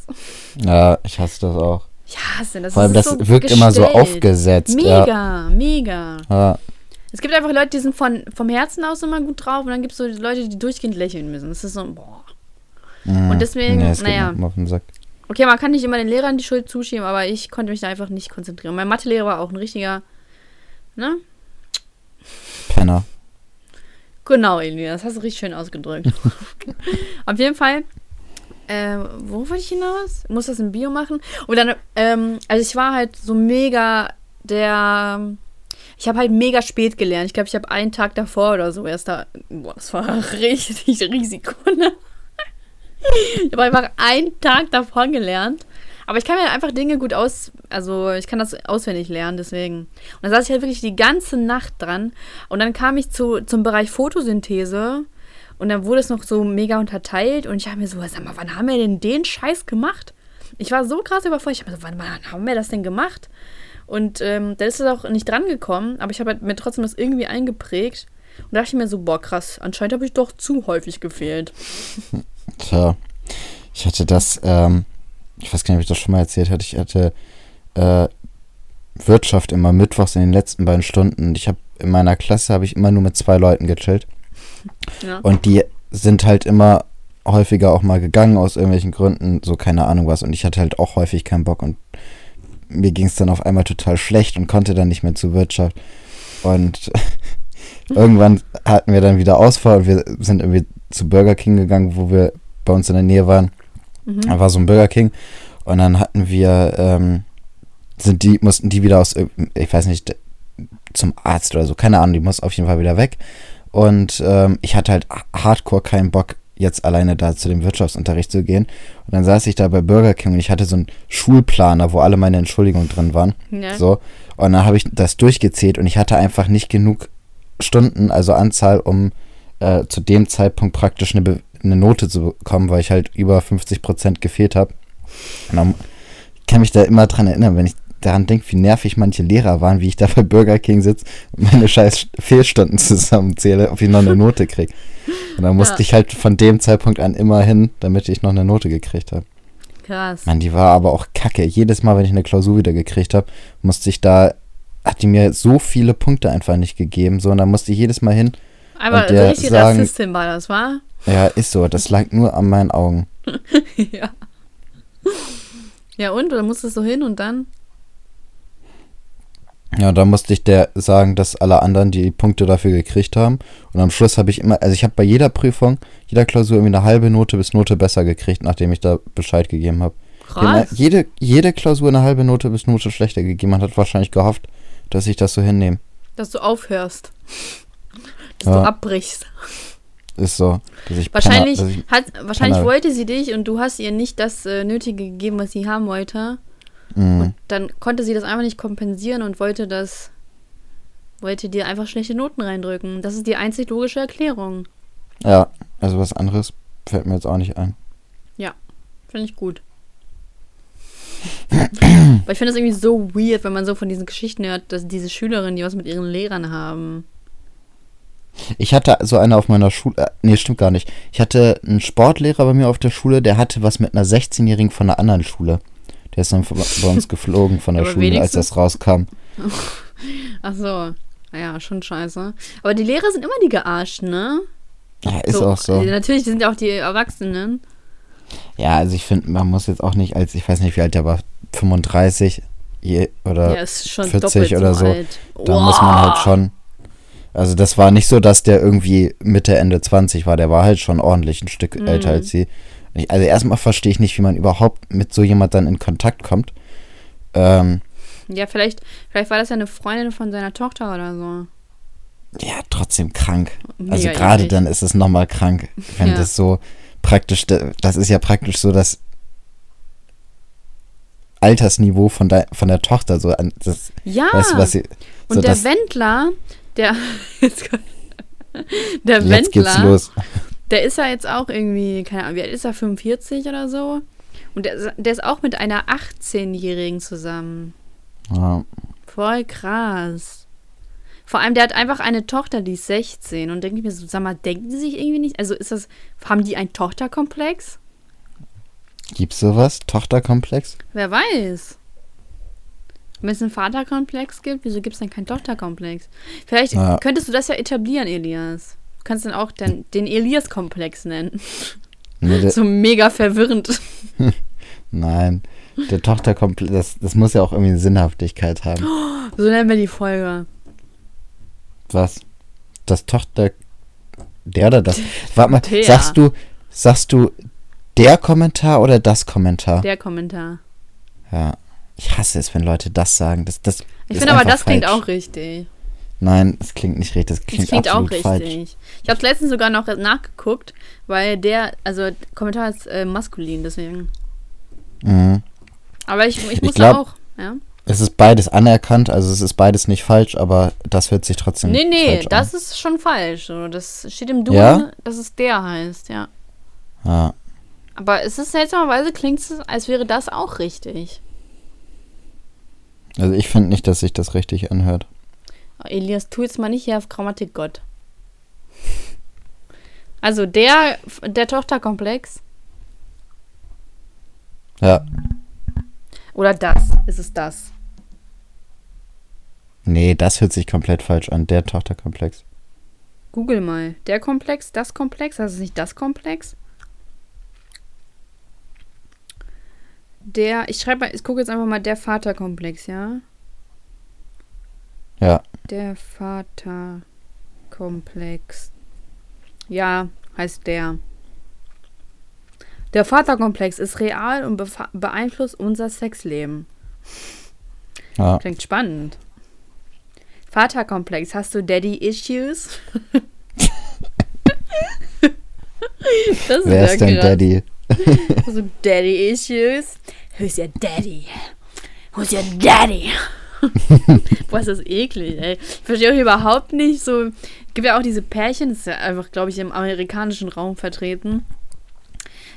ja, ich hasse das auch. Ich hasse das. Vor allem, das so wirkt immer so gestellt. aufgesetzt. Ja. Mega, mega. Ja. Es gibt einfach Leute, die sind von, vom Herzen aus immer gut drauf und dann gibt es so Leute, die durchgehend lächeln müssen. Das ist so, boah. Mhm. Und deswegen, Nee, naja. Okay, man kann nicht immer den Lehrern die Schuld zuschieben, aber ich konnte mich da einfach nicht konzentrieren. Mein Mathelehrer war auch ein richtiger, ne? Penner. Genau, Eli, das hast du richtig schön ausgedrückt. Auf jeden Fall, äh, wo wollte ich hinaus? Muss das im Bio machen. Und dann, ähm, also ich war halt so mega der, ich habe halt mega spät gelernt. Ich glaube, ich habe einen Tag davor oder so erst da, boah, das war richtig Risiko, ne? Ich habe einfach einen Tag davor gelernt. Aber ich kann mir einfach Dinge gut aus, also ich kann das auswendig lernen, deswegen. Und dann saß ich halt wirklich die ganze Nacht dran. Und dann kam ich zu, zum Bereich Photosynthese. Und dann wurde es noch so mega unterteilt. Und ich habe mir so, sag mal, wann haben wir denn den Scheiß gemacht? Ich war so krass überfordert. Ich habe mir so, wann, wann haben wir das denn gemacht? Und ähm, da ist es auch nicht dran gekommen. Aber ich habe halt mir trotzdem das irgendwie eingeprägt. Und da dachte ich mir so, boah, krass, anscheinend habe ich doch zu häufig gefehlt. Tja, ich hatte das, ähm, ich weiß gar nicht, ob ich das schon mal erzählt hatte. Ich hatte äh, Wirtschaft immer mittwochs in den letzten beiden Stunden. Und ich habe in meiner Klasse habe ich immer nur mit zwei Leuten gechillt. Ja. Und die sind halt immer häufiger auch mal gegangen aus irgendwelchen Gründen, so keine Ahnung was. Und ich hatte halt auch häufig keinen Bock und mir ging es dann auf einmal total schlecht und konnte dann nicht mehr zur Wirtschaft. Und irgendwann hatten wir dann wieder Ausfall und wir sind irgendwie zu Burger King gegangen, wo wir bei uns in der Nähe waren. Mhm. Da war so ein Burger King und dann hatten wir, ähm, sind die, mussten die wieder aus, ich weiß nicht, zum Arzt oder so, keine Ahnung, die muss auf jeden Fall wieder weg. Und ähm, ich hatte halt hardcore keinen Bock, jetzt alleine da zu dem Wirtschaftsunterricht zu gehen. Und dann saß ich da bei Burger King und ich hatte so einen Schulplaner, wo alle meine Entschuldigungen drin waren. Ja. So. Und dann habe ich das durchgezählt und ich hatte einfach nicht genug Stunden, also Anzahl, um äh, zu dem Zeitpunkt praktisch eine, Be- eine Note zu bekommen, weil ich halt über 50 Prozent gefehlt habe. Und dann ich kann mich da immer dran erinnern, wenn ich daran denke, wie nervig manche Lehrer waren, wie ich da bei Burger King sitze und meine scheiß Fehlstunden zusammenzähle, ob ich noch eine Note kriege. Und dann musste Ja. ich halt von dem Zeitpunkt an immer hin, damit ich noch eine Note gekriegt habe. Krass. Mann, die war aber auch kacke. Jedes Mal, wenn ich eine Klausur wieder gekriegt habe, musste ich da, hat die mir so viele Punkte einfach nicht gegeben. So, und dann musste ich jedes Mal hin. Aber und der richtig sagen- Rassistin war das, war? Ja, ist so. Das lag nur an meinen Augen. ja. Ja, und? Oder musstest du hin und dann? Ja, da musste ich der sagen, dass alle anderen die Punkte dafür gekriegt haben. Und am Schluss habe ich immer, also ich habe bei jeder Prüfung, jeder Klausur irgendwie eine halbe Note bis Note besser gekriegt, nachdem ich da Bescheid gegeben habe. Krass. Jede, jede Klausur eine halbe Note bis Note schlechter gegeben. Man hat wahrscheinlich gehofft, dass ich das so hinnehme. Dass du aufhörst. Dass Ja. du abbrichst. Ist so. Dass ich Wahrscheinlich, Penner, dass ich, hat, wahrscheinlich Penner. wollte sie dich und du hast ihr nicht das äh, Nötige gegeben, was sie haben wollte. Mh, Dann konnte sie das einfach nicht kompensieren und wollte das, wollte dir einfach schlechte Noten reindrücken. Das ist die einzig logische Erklärung. ja, also was anderes fällt mir jetzt auch nicht ein. Finde ich gut. Weil ich finde das irgendwie so weird, wenn man so von diesen Geschichten hört, dass diese Schülerinnen, die was mit ihren Lehrern haben. Ich hatte so eine auf meiner Schule, äh, nee, stimmt gar nicht. Ich hatte einen Sportlehrer bei mir auf der Schule, der hatte was mit einer 16-Jährigen von einer anderen Schule. Der ist dann bei uns geflogen von der Aber Schule, als das rauskam. Ach so. Naja, schon scheiße. Aber die Lehrer sind immer die Gearschten, ne? Ja, ist auch so. äh, Natürlich sind ja auch die Erwachsenen. Ja, also ich finde, man muss jetzt auch nicht als, ich weiß nicht, wie alt der war, 35 je, oder ja, ist schon 40 doppelt oder so so. alt. da muss man halt schon. Also das war nicht so, dass der irgendwie Mitte, Ende 20 war. Der war halt schon ordentlich ein Stück Mhm. älter als sie. Also erstmal verstehe ich nicht, wie man überhaupt mit so jemand dann in Kontakt kommt. Ähm, Ja, vielleicht, vielleicht war das ja eine Freundin von seiner Tochter oder so. ja, trotzdem krank. Mega also gerade dann ist es nochmal krank, wenn Ja. das so praktisch, das ist ja praktisch so das Altersniveau von der, von der Tochter. So an, das, Ja, weißt du, was sie, und so der das, Wendler, der, jetzt, der jetzt geht's Wendler, los. Der ist ja jetzt auch irgendwie, keine Ahnung, wie alt ist er, 45 oder so? Und der, ist- der ist auch mit einer 18-Jährigen zusammen. Ja. Voll krass. Vor allem, der hat einfach eine Tochter, die ist 16. Und denke ich mir so, sag mal, denken die sich irgendwie nicht? Also ist das, haben die einen Tochterkomplex? Gibt's sowas? Tochterkomplex? Wer weiß. Wenn es einen Vaterkomplex gibt, wieso gibt es denn keinen Tochterkomplex? Vielleicht Ja. könntest du das ja etablieren, Elias. Du kannst dann auch den, den Elias-Komplex nennen. Nee, So mega verwirrend. nein. Der Tochterkomplex, das, das muss ja auch irgendwie eine Sinnhaftigkeit haben. So nennen wir die Folge. Was? Das Tochter. Der oder das? Warte mal, Der. sagst du, sagst du der Kommentar oder das Kommentar? Der Kommentar. Ja. Ich hasse es, wenn Leute das sagen. Das, das Ich finde aber, das klingt falsch. auch richtig. Nein, das klingt nicht richtig. Das klingt, Das klingt auch absolut falsch. richtig. Ich habe es letztens sogar noch nachgeguckt, weil der, also Kommentar ist äh, maskulin, deswegen. Mhm. Aber ich, ich muss glaub- auch, ja. Es ist beides anerkannt, also es ist beides nicht falsch, aber das hört sich trotzdem Nee, nee, falsch das ist schon falsch. Das steht im Duden, Ja? dass es der heißt, ja. an. Ja. Aber es ist seltsamerweise klingt es, als wäre das auch richtig. Also ich finde nicht, dass sich das richtig anhört. Elias, tu jetzt mal nicht hier auf Grammatik Gott. Also der, der Tochterkomplex Ja. oder das, ist es das? Nee, das hört sich komplett falsch an. Der Tochterkomplex. Google mal. Der Komplex, das Komplex, ist nicht das Komplex? Der, ich schreibe mal, ich gucke jetzt einfach mal der Vaterkomplex, ja? Ja. Der Vaterkomplex. Ja, heißt der. Der Vaterkomplex ist real und beeinflusst unser Sexleben. Ja. Klingt spannend. Vaterkomplex, hast du Daddy-Issues? Das Wer ist dein krass. Daddy? So Daddy-Issues. Who's your Daddy? Who's your Daddy? Boah, ist das eklig, ey. Ich verstehe auch überhaupt nicht so. Es gibt ja auch diese Pärchen, das ist ja einfach, glaube ich, im amerikanischen Raum vertreten,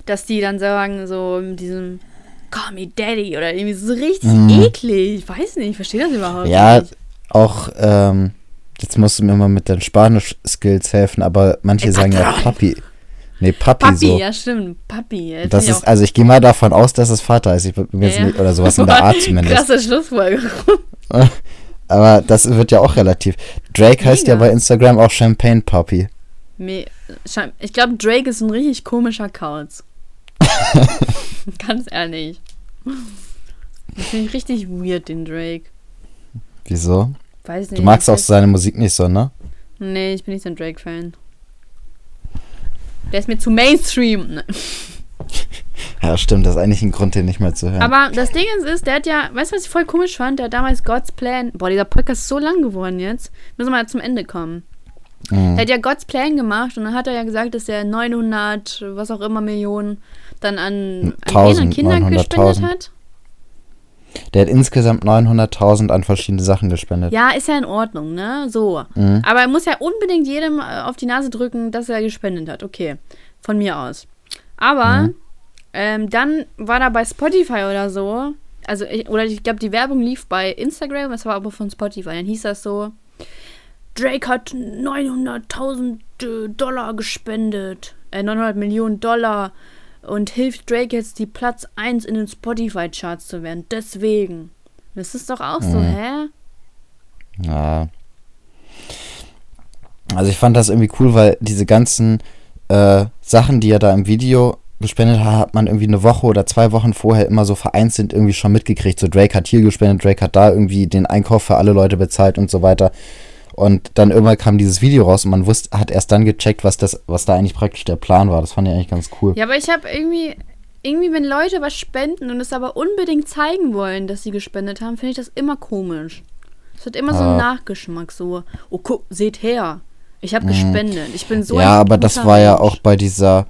dass die dann sagen, so in diesem Call me Daddy oder irgendwie so richtig Mhm. eklig. Ich weiß nicht, ich verstehe das überhaupt Ja, nicht. auch, ähm, jetzt musst du mir mal mit deinen Spanisch-Skills helfen, aber manche Ey, sagen ja. Papi. Nee, Papi, Papi, so. ja stimmt, Papi. Ja, Das ist, also ich gehe mal davon aus, dass es Vater ist. Ich bin jetzt Ja, ja. nicht, oder sowas in der Art zumindest. Krasse Schlussfolgerung. Aber das wird ja auch relativ. Drake heißt ja Mega. bei Instagram auch Champagne schein- Ich glaube, Drake ist ein richtig komischer Kauz. Ganz ehrlich. Das finde ich richtig weird, den Drake. Wieso? Weiß nicht. Du magst auch seine Musik nicht so, ne? Nee, ich bin nicht so ein Drake-Fan. Der ist mir zu Mainstream. Ja, stimmt, das ist eigentlich ein Grund, den nicht mehr zu hören. Aber das Ding ist, ist, der hat ja, weißt du, was ich voll komisch fand? Der hat damals God's Plan. Boah, dieser Podcast ist so lang geworden jetzt. Müssen wir mal zum Ende kommen. Mhm. Er hat ja God's Plan gemacht und dann hat er ja gesagt, dass er 900, was auch immer Millionen dann an, an 1000, Kinder, Kinder 900.000. gespendet hat. Der hat insgesamt 900.000 an verschiedene Sachen gespendet. Ja, ist ja in Ordnung, ne? So. Mhm. Aber er muss ja unbedingt jedem äh, auf die Nase drücken, dass er gespendet hat. Okay, von mir aus. Aber Mhm. ähm, dann war da bei Spotify oder so, also ich, oder ich glaube, die Werbung lief bei Instagram, das war aber von Spotify. Dann hieß das so, Drake hat 900.000 äh, Dollar gespendet, äh, 900 Millionen Dollar und hilft Drake jetzt, die Platz 1 in den Spotify-Charts zu werden. Deswegen. Das ist doch auch so, Mhm. hä? Ja. Also ich fand das irgendwie cool, weil diese ganzen äh, Sachen, die er da im Video gespendet hat, hat man irgendwie eine Woche oder zwei Wochen vorher immer so vereinzelt irgendwie schon mitgekriegt. So Drake hat hier gespendet, Drake hat da irgendwie den Einkauf für alle Leute bezahlt und so weiter. Und dann irgendwann kam dieses Video raus und man wusste, hat erst dann gecheckt, was das, was da eigentlich praktisch der Plan war. Das fand ich eigentlich ganz cool. Ja, aber ich habe irgendwie, irgendwie, wenn Leute was spenden und es aber unbedingt zeigen wollen, dass sie gespendet haben, finde ich das immer komisch. Es hat immer so einen Ah. Nachgeschmack, so, oh, guck, seht her, ich habe gespendet, ich bin so Mhm. ja, aber das war ja Mensch. auch bei dieser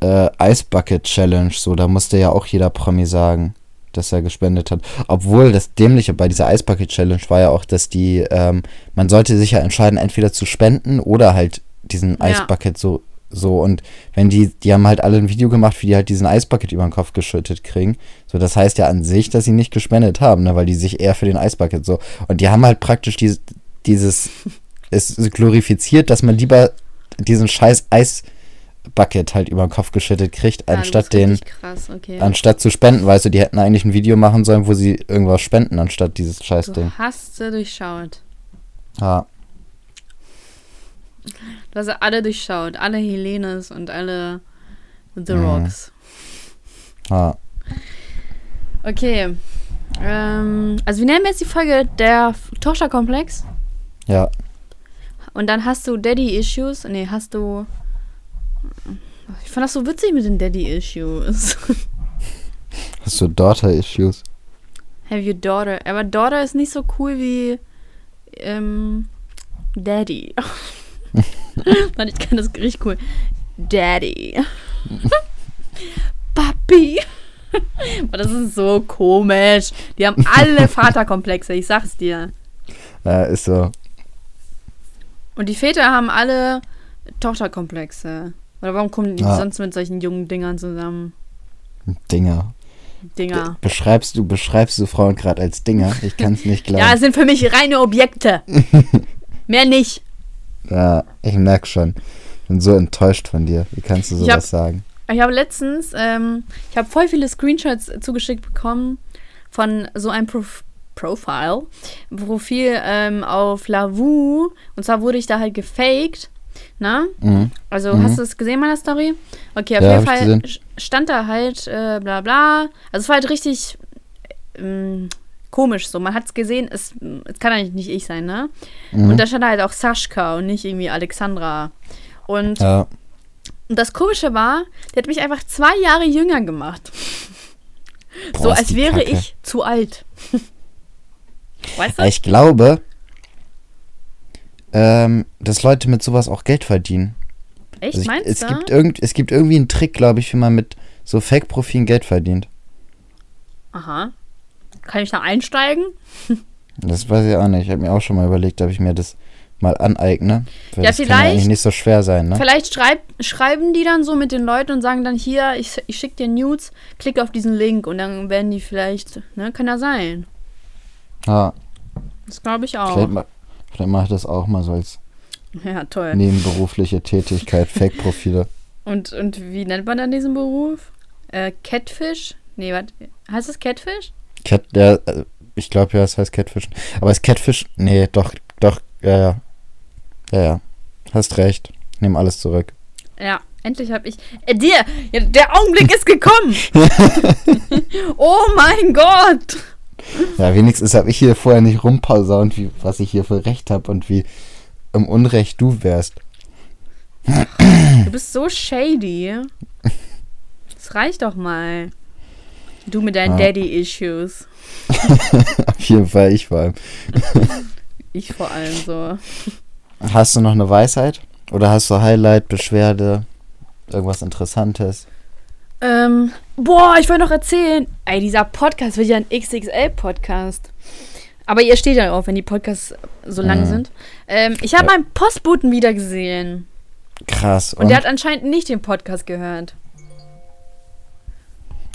äh, Ice Bucket Challenge so. Da musste ja auch jeder Promi sagen, dass er gespendet hat. Obwohl das Dämliche bei dieser Ice Bucket Challenge war ja auch, dass die, ähm, man sollte sich ja entscheiden, entweder zu spenden oder halt diesen Ja. Ice Bucket so. So, und wenn die, die haben halt alle ein Video gemacht, wie die halt diesen Ice Bucket über den Kopf geschüttet kriegen. So, das heißt ja an sich, dass sie nicht gespendet haben, ne, weil die sich eher für den Ice Bucket so. Und die haben halt praktisch dieses, dieses, es glorifiziert, dass man lieber diesen scheiß Eis Bucket halt über den Kopf geschüttet kriegt, Ja, anstatt den, Krass, okay. anstatt zu spenden, weißt du, die hätten eigentlich ein Video machen sollen, wo sie irgendwas spenden, anstatt dieses scheiß du hast sie durchschaut. Ja, Du hast sie alle durchschaut. Alle Helenes und alle The Mhm. Rocks. ja. Okay. Ähm, also wir nennen jetzt die Folge der Tochterkomplex. Ja, Und dann hast du Daddy-Issues. Nee, hast du. Ich fand das so witzig mit den Daddy-Issues. hast du Daughter-Issues? Have you daughter? Aber Daughter ist nicht so cool wie ähm, Daddy. Fand ich kann das richtig cool. Daddy. Papi. Das ist so komisch. Die haben alle Vaterkomplexe, ich sag's dir. Ja, ist so. Und die Väter haben alle Tochterkomplexe. Oder warum kommen die Ja. sonst mit solchen jungen Dingern zusammen? Dinger. Dinger. Beschreibst du, beschreibst du Frauen gerade als Dinger? Ich kann es nicht glauben. Ja, es sind für mich reine Objekte. Mehr nicht. Ja, ich merk schon. Ich bin so enttäuscht von dir. Wie kannst du Ich sowas hab- sagen? Ich habe letztens, ähm, ich habe voll viele Screenshots zugeschickt bekommen von so einem Prof Profile, Profil ähm, auf Lavu. Und zwar wurde ich da halt gefaked. Na? Mhm. Also Mhm. hast du es gesehen, meine Story? Okay, auf Ja, jeden Fall stand da halt äh, bla bla. Also es war halt richtig ähm, komisch so. Man hat es gesehen, es, es kann eigentlich nicht ich sein, ne? Mhm. Und da stand halt auch Sascha und nicht irgendwie Alexandra. Und Ja. das Komische war, der hat mich einfach zwei Jahre jünger gemacht. Boah, so als wäre Kacke. ich zu alt. weißt du? Ich glaube, ähm, dass Leute mit sowas auch Geld verdienen. Echt, Also ich, meinst es, du? gibt irgend, es gibt irgendwie einen Trick, glaube ich, wie man mit so Fake-Profilen Geld verdient. Aha. Kann ich da einsteigen? Das weiß ich auch nicht. Ich habe mir auch schon mal überlegt, ob ich mir das mal aneigne. Weil Ja, das kann vielleicht- ja eigentlich nicht so schwer sein, ne? Vielleicht schreib, schreiben die dann so mit den Leuten und sagen dann hier, ich, ich schicke dir Nudes, klick auf diesen Link und dann werden die vielleicht, ne, kann ja sein. Ja, Das glaube ich auch. vielleicht, vielleicht mache ich das auch mal so als Ja, toll. nebenberufliche Tätigkeit, Fake-Profile. Und, und wie nennt man dann diesen Beruf? Äh, Catfish? Nee, was? Heißt es Catfish? Cat, ja, äh, ich glaube ja, es heißt Catfischen. Aber es Catfish, nee, doch, doch, ja, ja. Ja, ja. Hast recht. Nehme alles zurück. Ja, endlich habe ich. Äh, dir! Ja, der Augenblick ist gekommen! oh mein Gott! Ja, wenigstens habe ich hier vorher nicht rumpausaunt, wie, was ich hier für Recht habe und wie im Unrecht du wärst. Du bist so shady. Das reicht doch mal. Du mit deinen Ja. Daddy-Issues. Auf jeden Fall, ich vor allem. Ich vor allem so. Hast du noch eine Weisheit? Oder hast du Highlight, Beschwerde, irgendwas Interessantes? Ähm, boah, ich wollte noch erzählen. Ey, dieser Podcast wird ja ein XXL-Podcast. Aber ihr steht ja drauf, wenn die Podcasts so lang Mhm. sind. Ähm, ich habe Ja. meinen Postboten wieder gesehen. Krass. Und, der hat anscheinend nicht den Podcast gehört.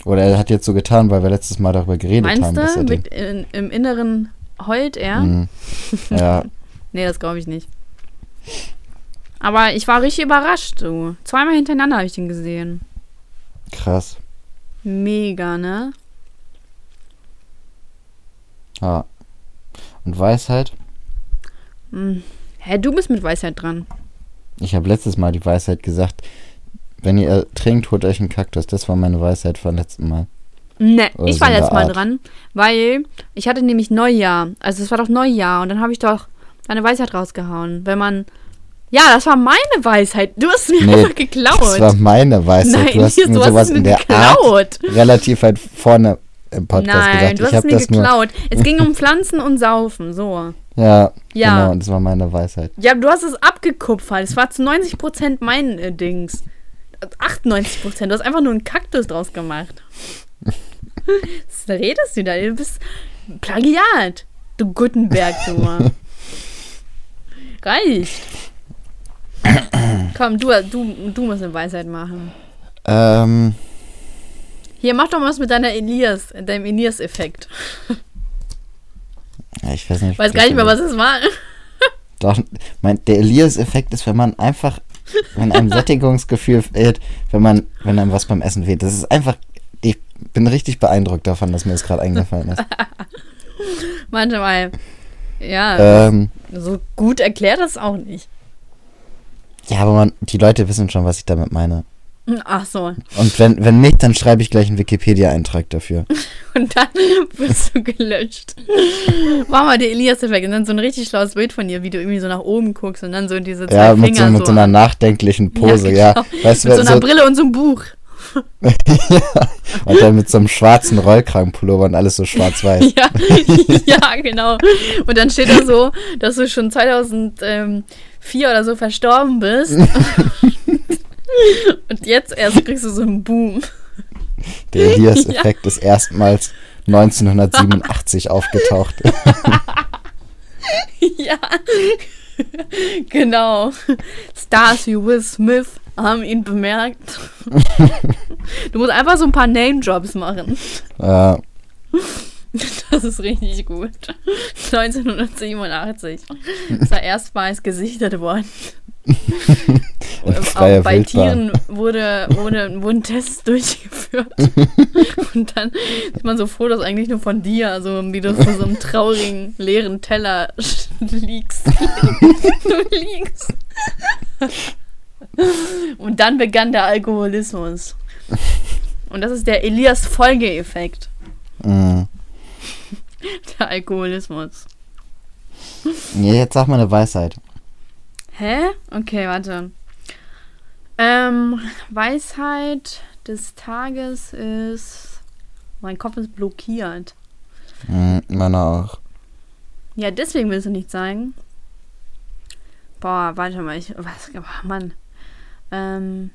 oder er hat jetzt so getan, weil wir letztes Mal darüber geredet Meinst haben, dass du? Mit, in, Im Inneren heult er? Mhm. Ja, Nee, das glaube ich nicht. Aber ich war richtig überrascht, du. Zweimal hintereinander habe ich den gesehen. krass. Mega, ne? Ja. Und Weisheit? Hm. Hä, du bist mit Weisheit dran. Ich habe letztes Mal die Weisheit gesagt, wenn ihr trinkt, holt euch einen Kaktus. Das war meine Weisheit vom letzten Mal. Ne, Oder ich so war jetzt mal Art. dran, weil ich hatte nämlich Neujahr. Also es war doch Neujahr und dann habe ich doch meine Weisheit rausgehauen. Wenn man. Ja, das war meine Weisheit. Du hast mir Nee, einfach geklaut. Das war meine Weisheit. Nein, du hast mir sowas es in mir der Art geklaut. relativ weit vorne im Podcast Nein, gesagt. du ich hast es habe mir das geklaut. Es ging um Pflanzen und Saufen, so. Ja, Ja. genau, und das war meine Weisheit. Ja, du hast es abgekupfert. Es war zu 90% mein äh, Dings. 98%. Du hast einfach nur einen Kaktus draus gemacht. Was redest du da? Du bist Plagiat. Du Gutenberg, du. Reicht. Komm, du, du, du musst eine Weisheit machen. Ähm, Hier, mach doch mal was mit deiner Elias, deinem Elias-Effekt. ja, ich weiß nicht. Ich weiß gar nicht mehr, was es war. Doch, mein, der Elias-Effekt ist, wenn man einfach, wenn einem Sättigungsgefühl fehlt, wenn man, wenn einem was beim Essen fehlt. Das ist einfach, ich bin richtig beeindruckt davon, dass mir das gerade eingefallen ist. Manchmal. Ja, ähm, so gut erklärt das auch nicht. Ja, aber man, die Leute wissen schon, was ich damit meine. Ach so. Und wenn, wenn nicht, dann schreibe ich gleich einen Wikipedia-Eintrag dafür. Und dann wirst du gelöscht. Mach mal den Elias-Effekt und dann so ein richtig schlaues Bild von dir, wie du irgendwie so nach oben guckst und dann so diese zwei Ja, mit Finger so, mit so einer nachdenklichen Pose, ja. genau. Weißt du, Mit so einer so, Brille und so einem Buch. und dann mit so einem schwarzen Rollkragenpullover und alles so schwarz-weiß. Ja, ja, genau. Und dann steht da so, dass du schon 2004 oder so verstorben bist. und jetzt erst kriegst du so einen Boom. Der Elias-Effekt ist erstmals 1987 aufgetaucht. ja. genau. Stars wie Will Smith haben ihn bemerkt. du musst einfach so ein paar Name-Jobs machen. Ja, Das ist richtig gut. 1987 ist er erstmals gesichtet worden. Freier auch bei. Tieren wurde, wurde, wurden Tests durchgeführt. Und dann sieht man so Fotos eigentlich nur von dir, also wie du vor so einem traurigen, leeren Teller liegst. du liegst. Und dann begann der Alkoholismus. Und das ist der Elias-Folgeeffekt. Mhm. Der Alkoholismus. Jetzt sag mal eine Weisheit. Hä? Okay, warte. Ähm, Weisheit des Tages ist. Mein Kopf ist blockiert. Mhm, meiner auch. Ja, deswegen willst du nicht sagen. Boah, warte mal, ich. Was? Oh Mann. Ähm.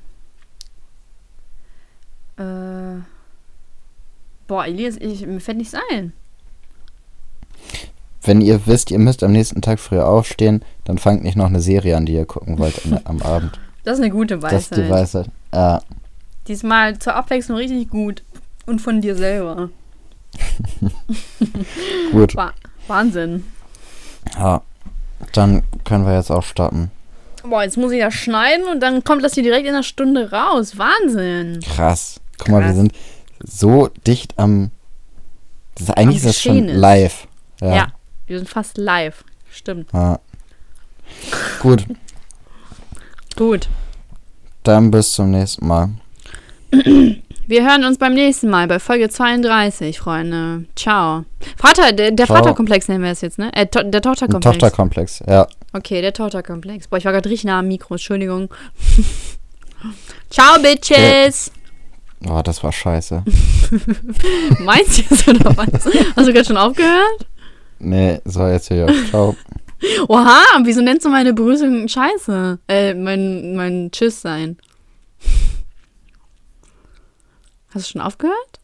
Äh. Boah, Elias, ich, mir fällt nichts ein. Wenn ihr wisst, ihr müsst am nächsten Tag früher aufstehen, dann fangt nicht noch eine Serie an, die ihr gucken wollt am, Abend. Das ist eine gute Das ist die Weisheit. Weisheit. Ja, Diesmal zur Abwechslung richtig gut. Und von dir selber. gut. Wa Wahnsinn. Ja. Dann können wir jetzt auch starten. Boah, jetzt muss ich das schneiden und dann kommt das hier direkt in einer Stunde raus. Wahnsinn. Krass. Guck mal, wir Krass. sind so dicht am. Das ist, eigentlich ist das schon live. Ja. Ja. Wir sind fast live. Stimmt. ja. Gut, Gut. dann bis zum nächsten Mal. Wir hören uns beim nächsten Mal bei Folge 32, Freunde. Ciao. Vater, der, der. Vaterkomplex nennen wir es jetzt, ne? Äh, to der Tochterkomplex. Tochterkomplex, ja. Okay, der Tochterkomplex. Boah, ich war gerade richtig nah am Mikro, Entschuldigung. Ciao, Bitches. Oh, das war scheiße. Meinst du jetzt oder was? Hast du gerade schon aufgehört? Nee, so jetzt hier. Ciao. Oha, wieso nennst du meine Begrüßung scheiße? Äh, mein, mein Tschüss sein. Hast du schon aufgehört?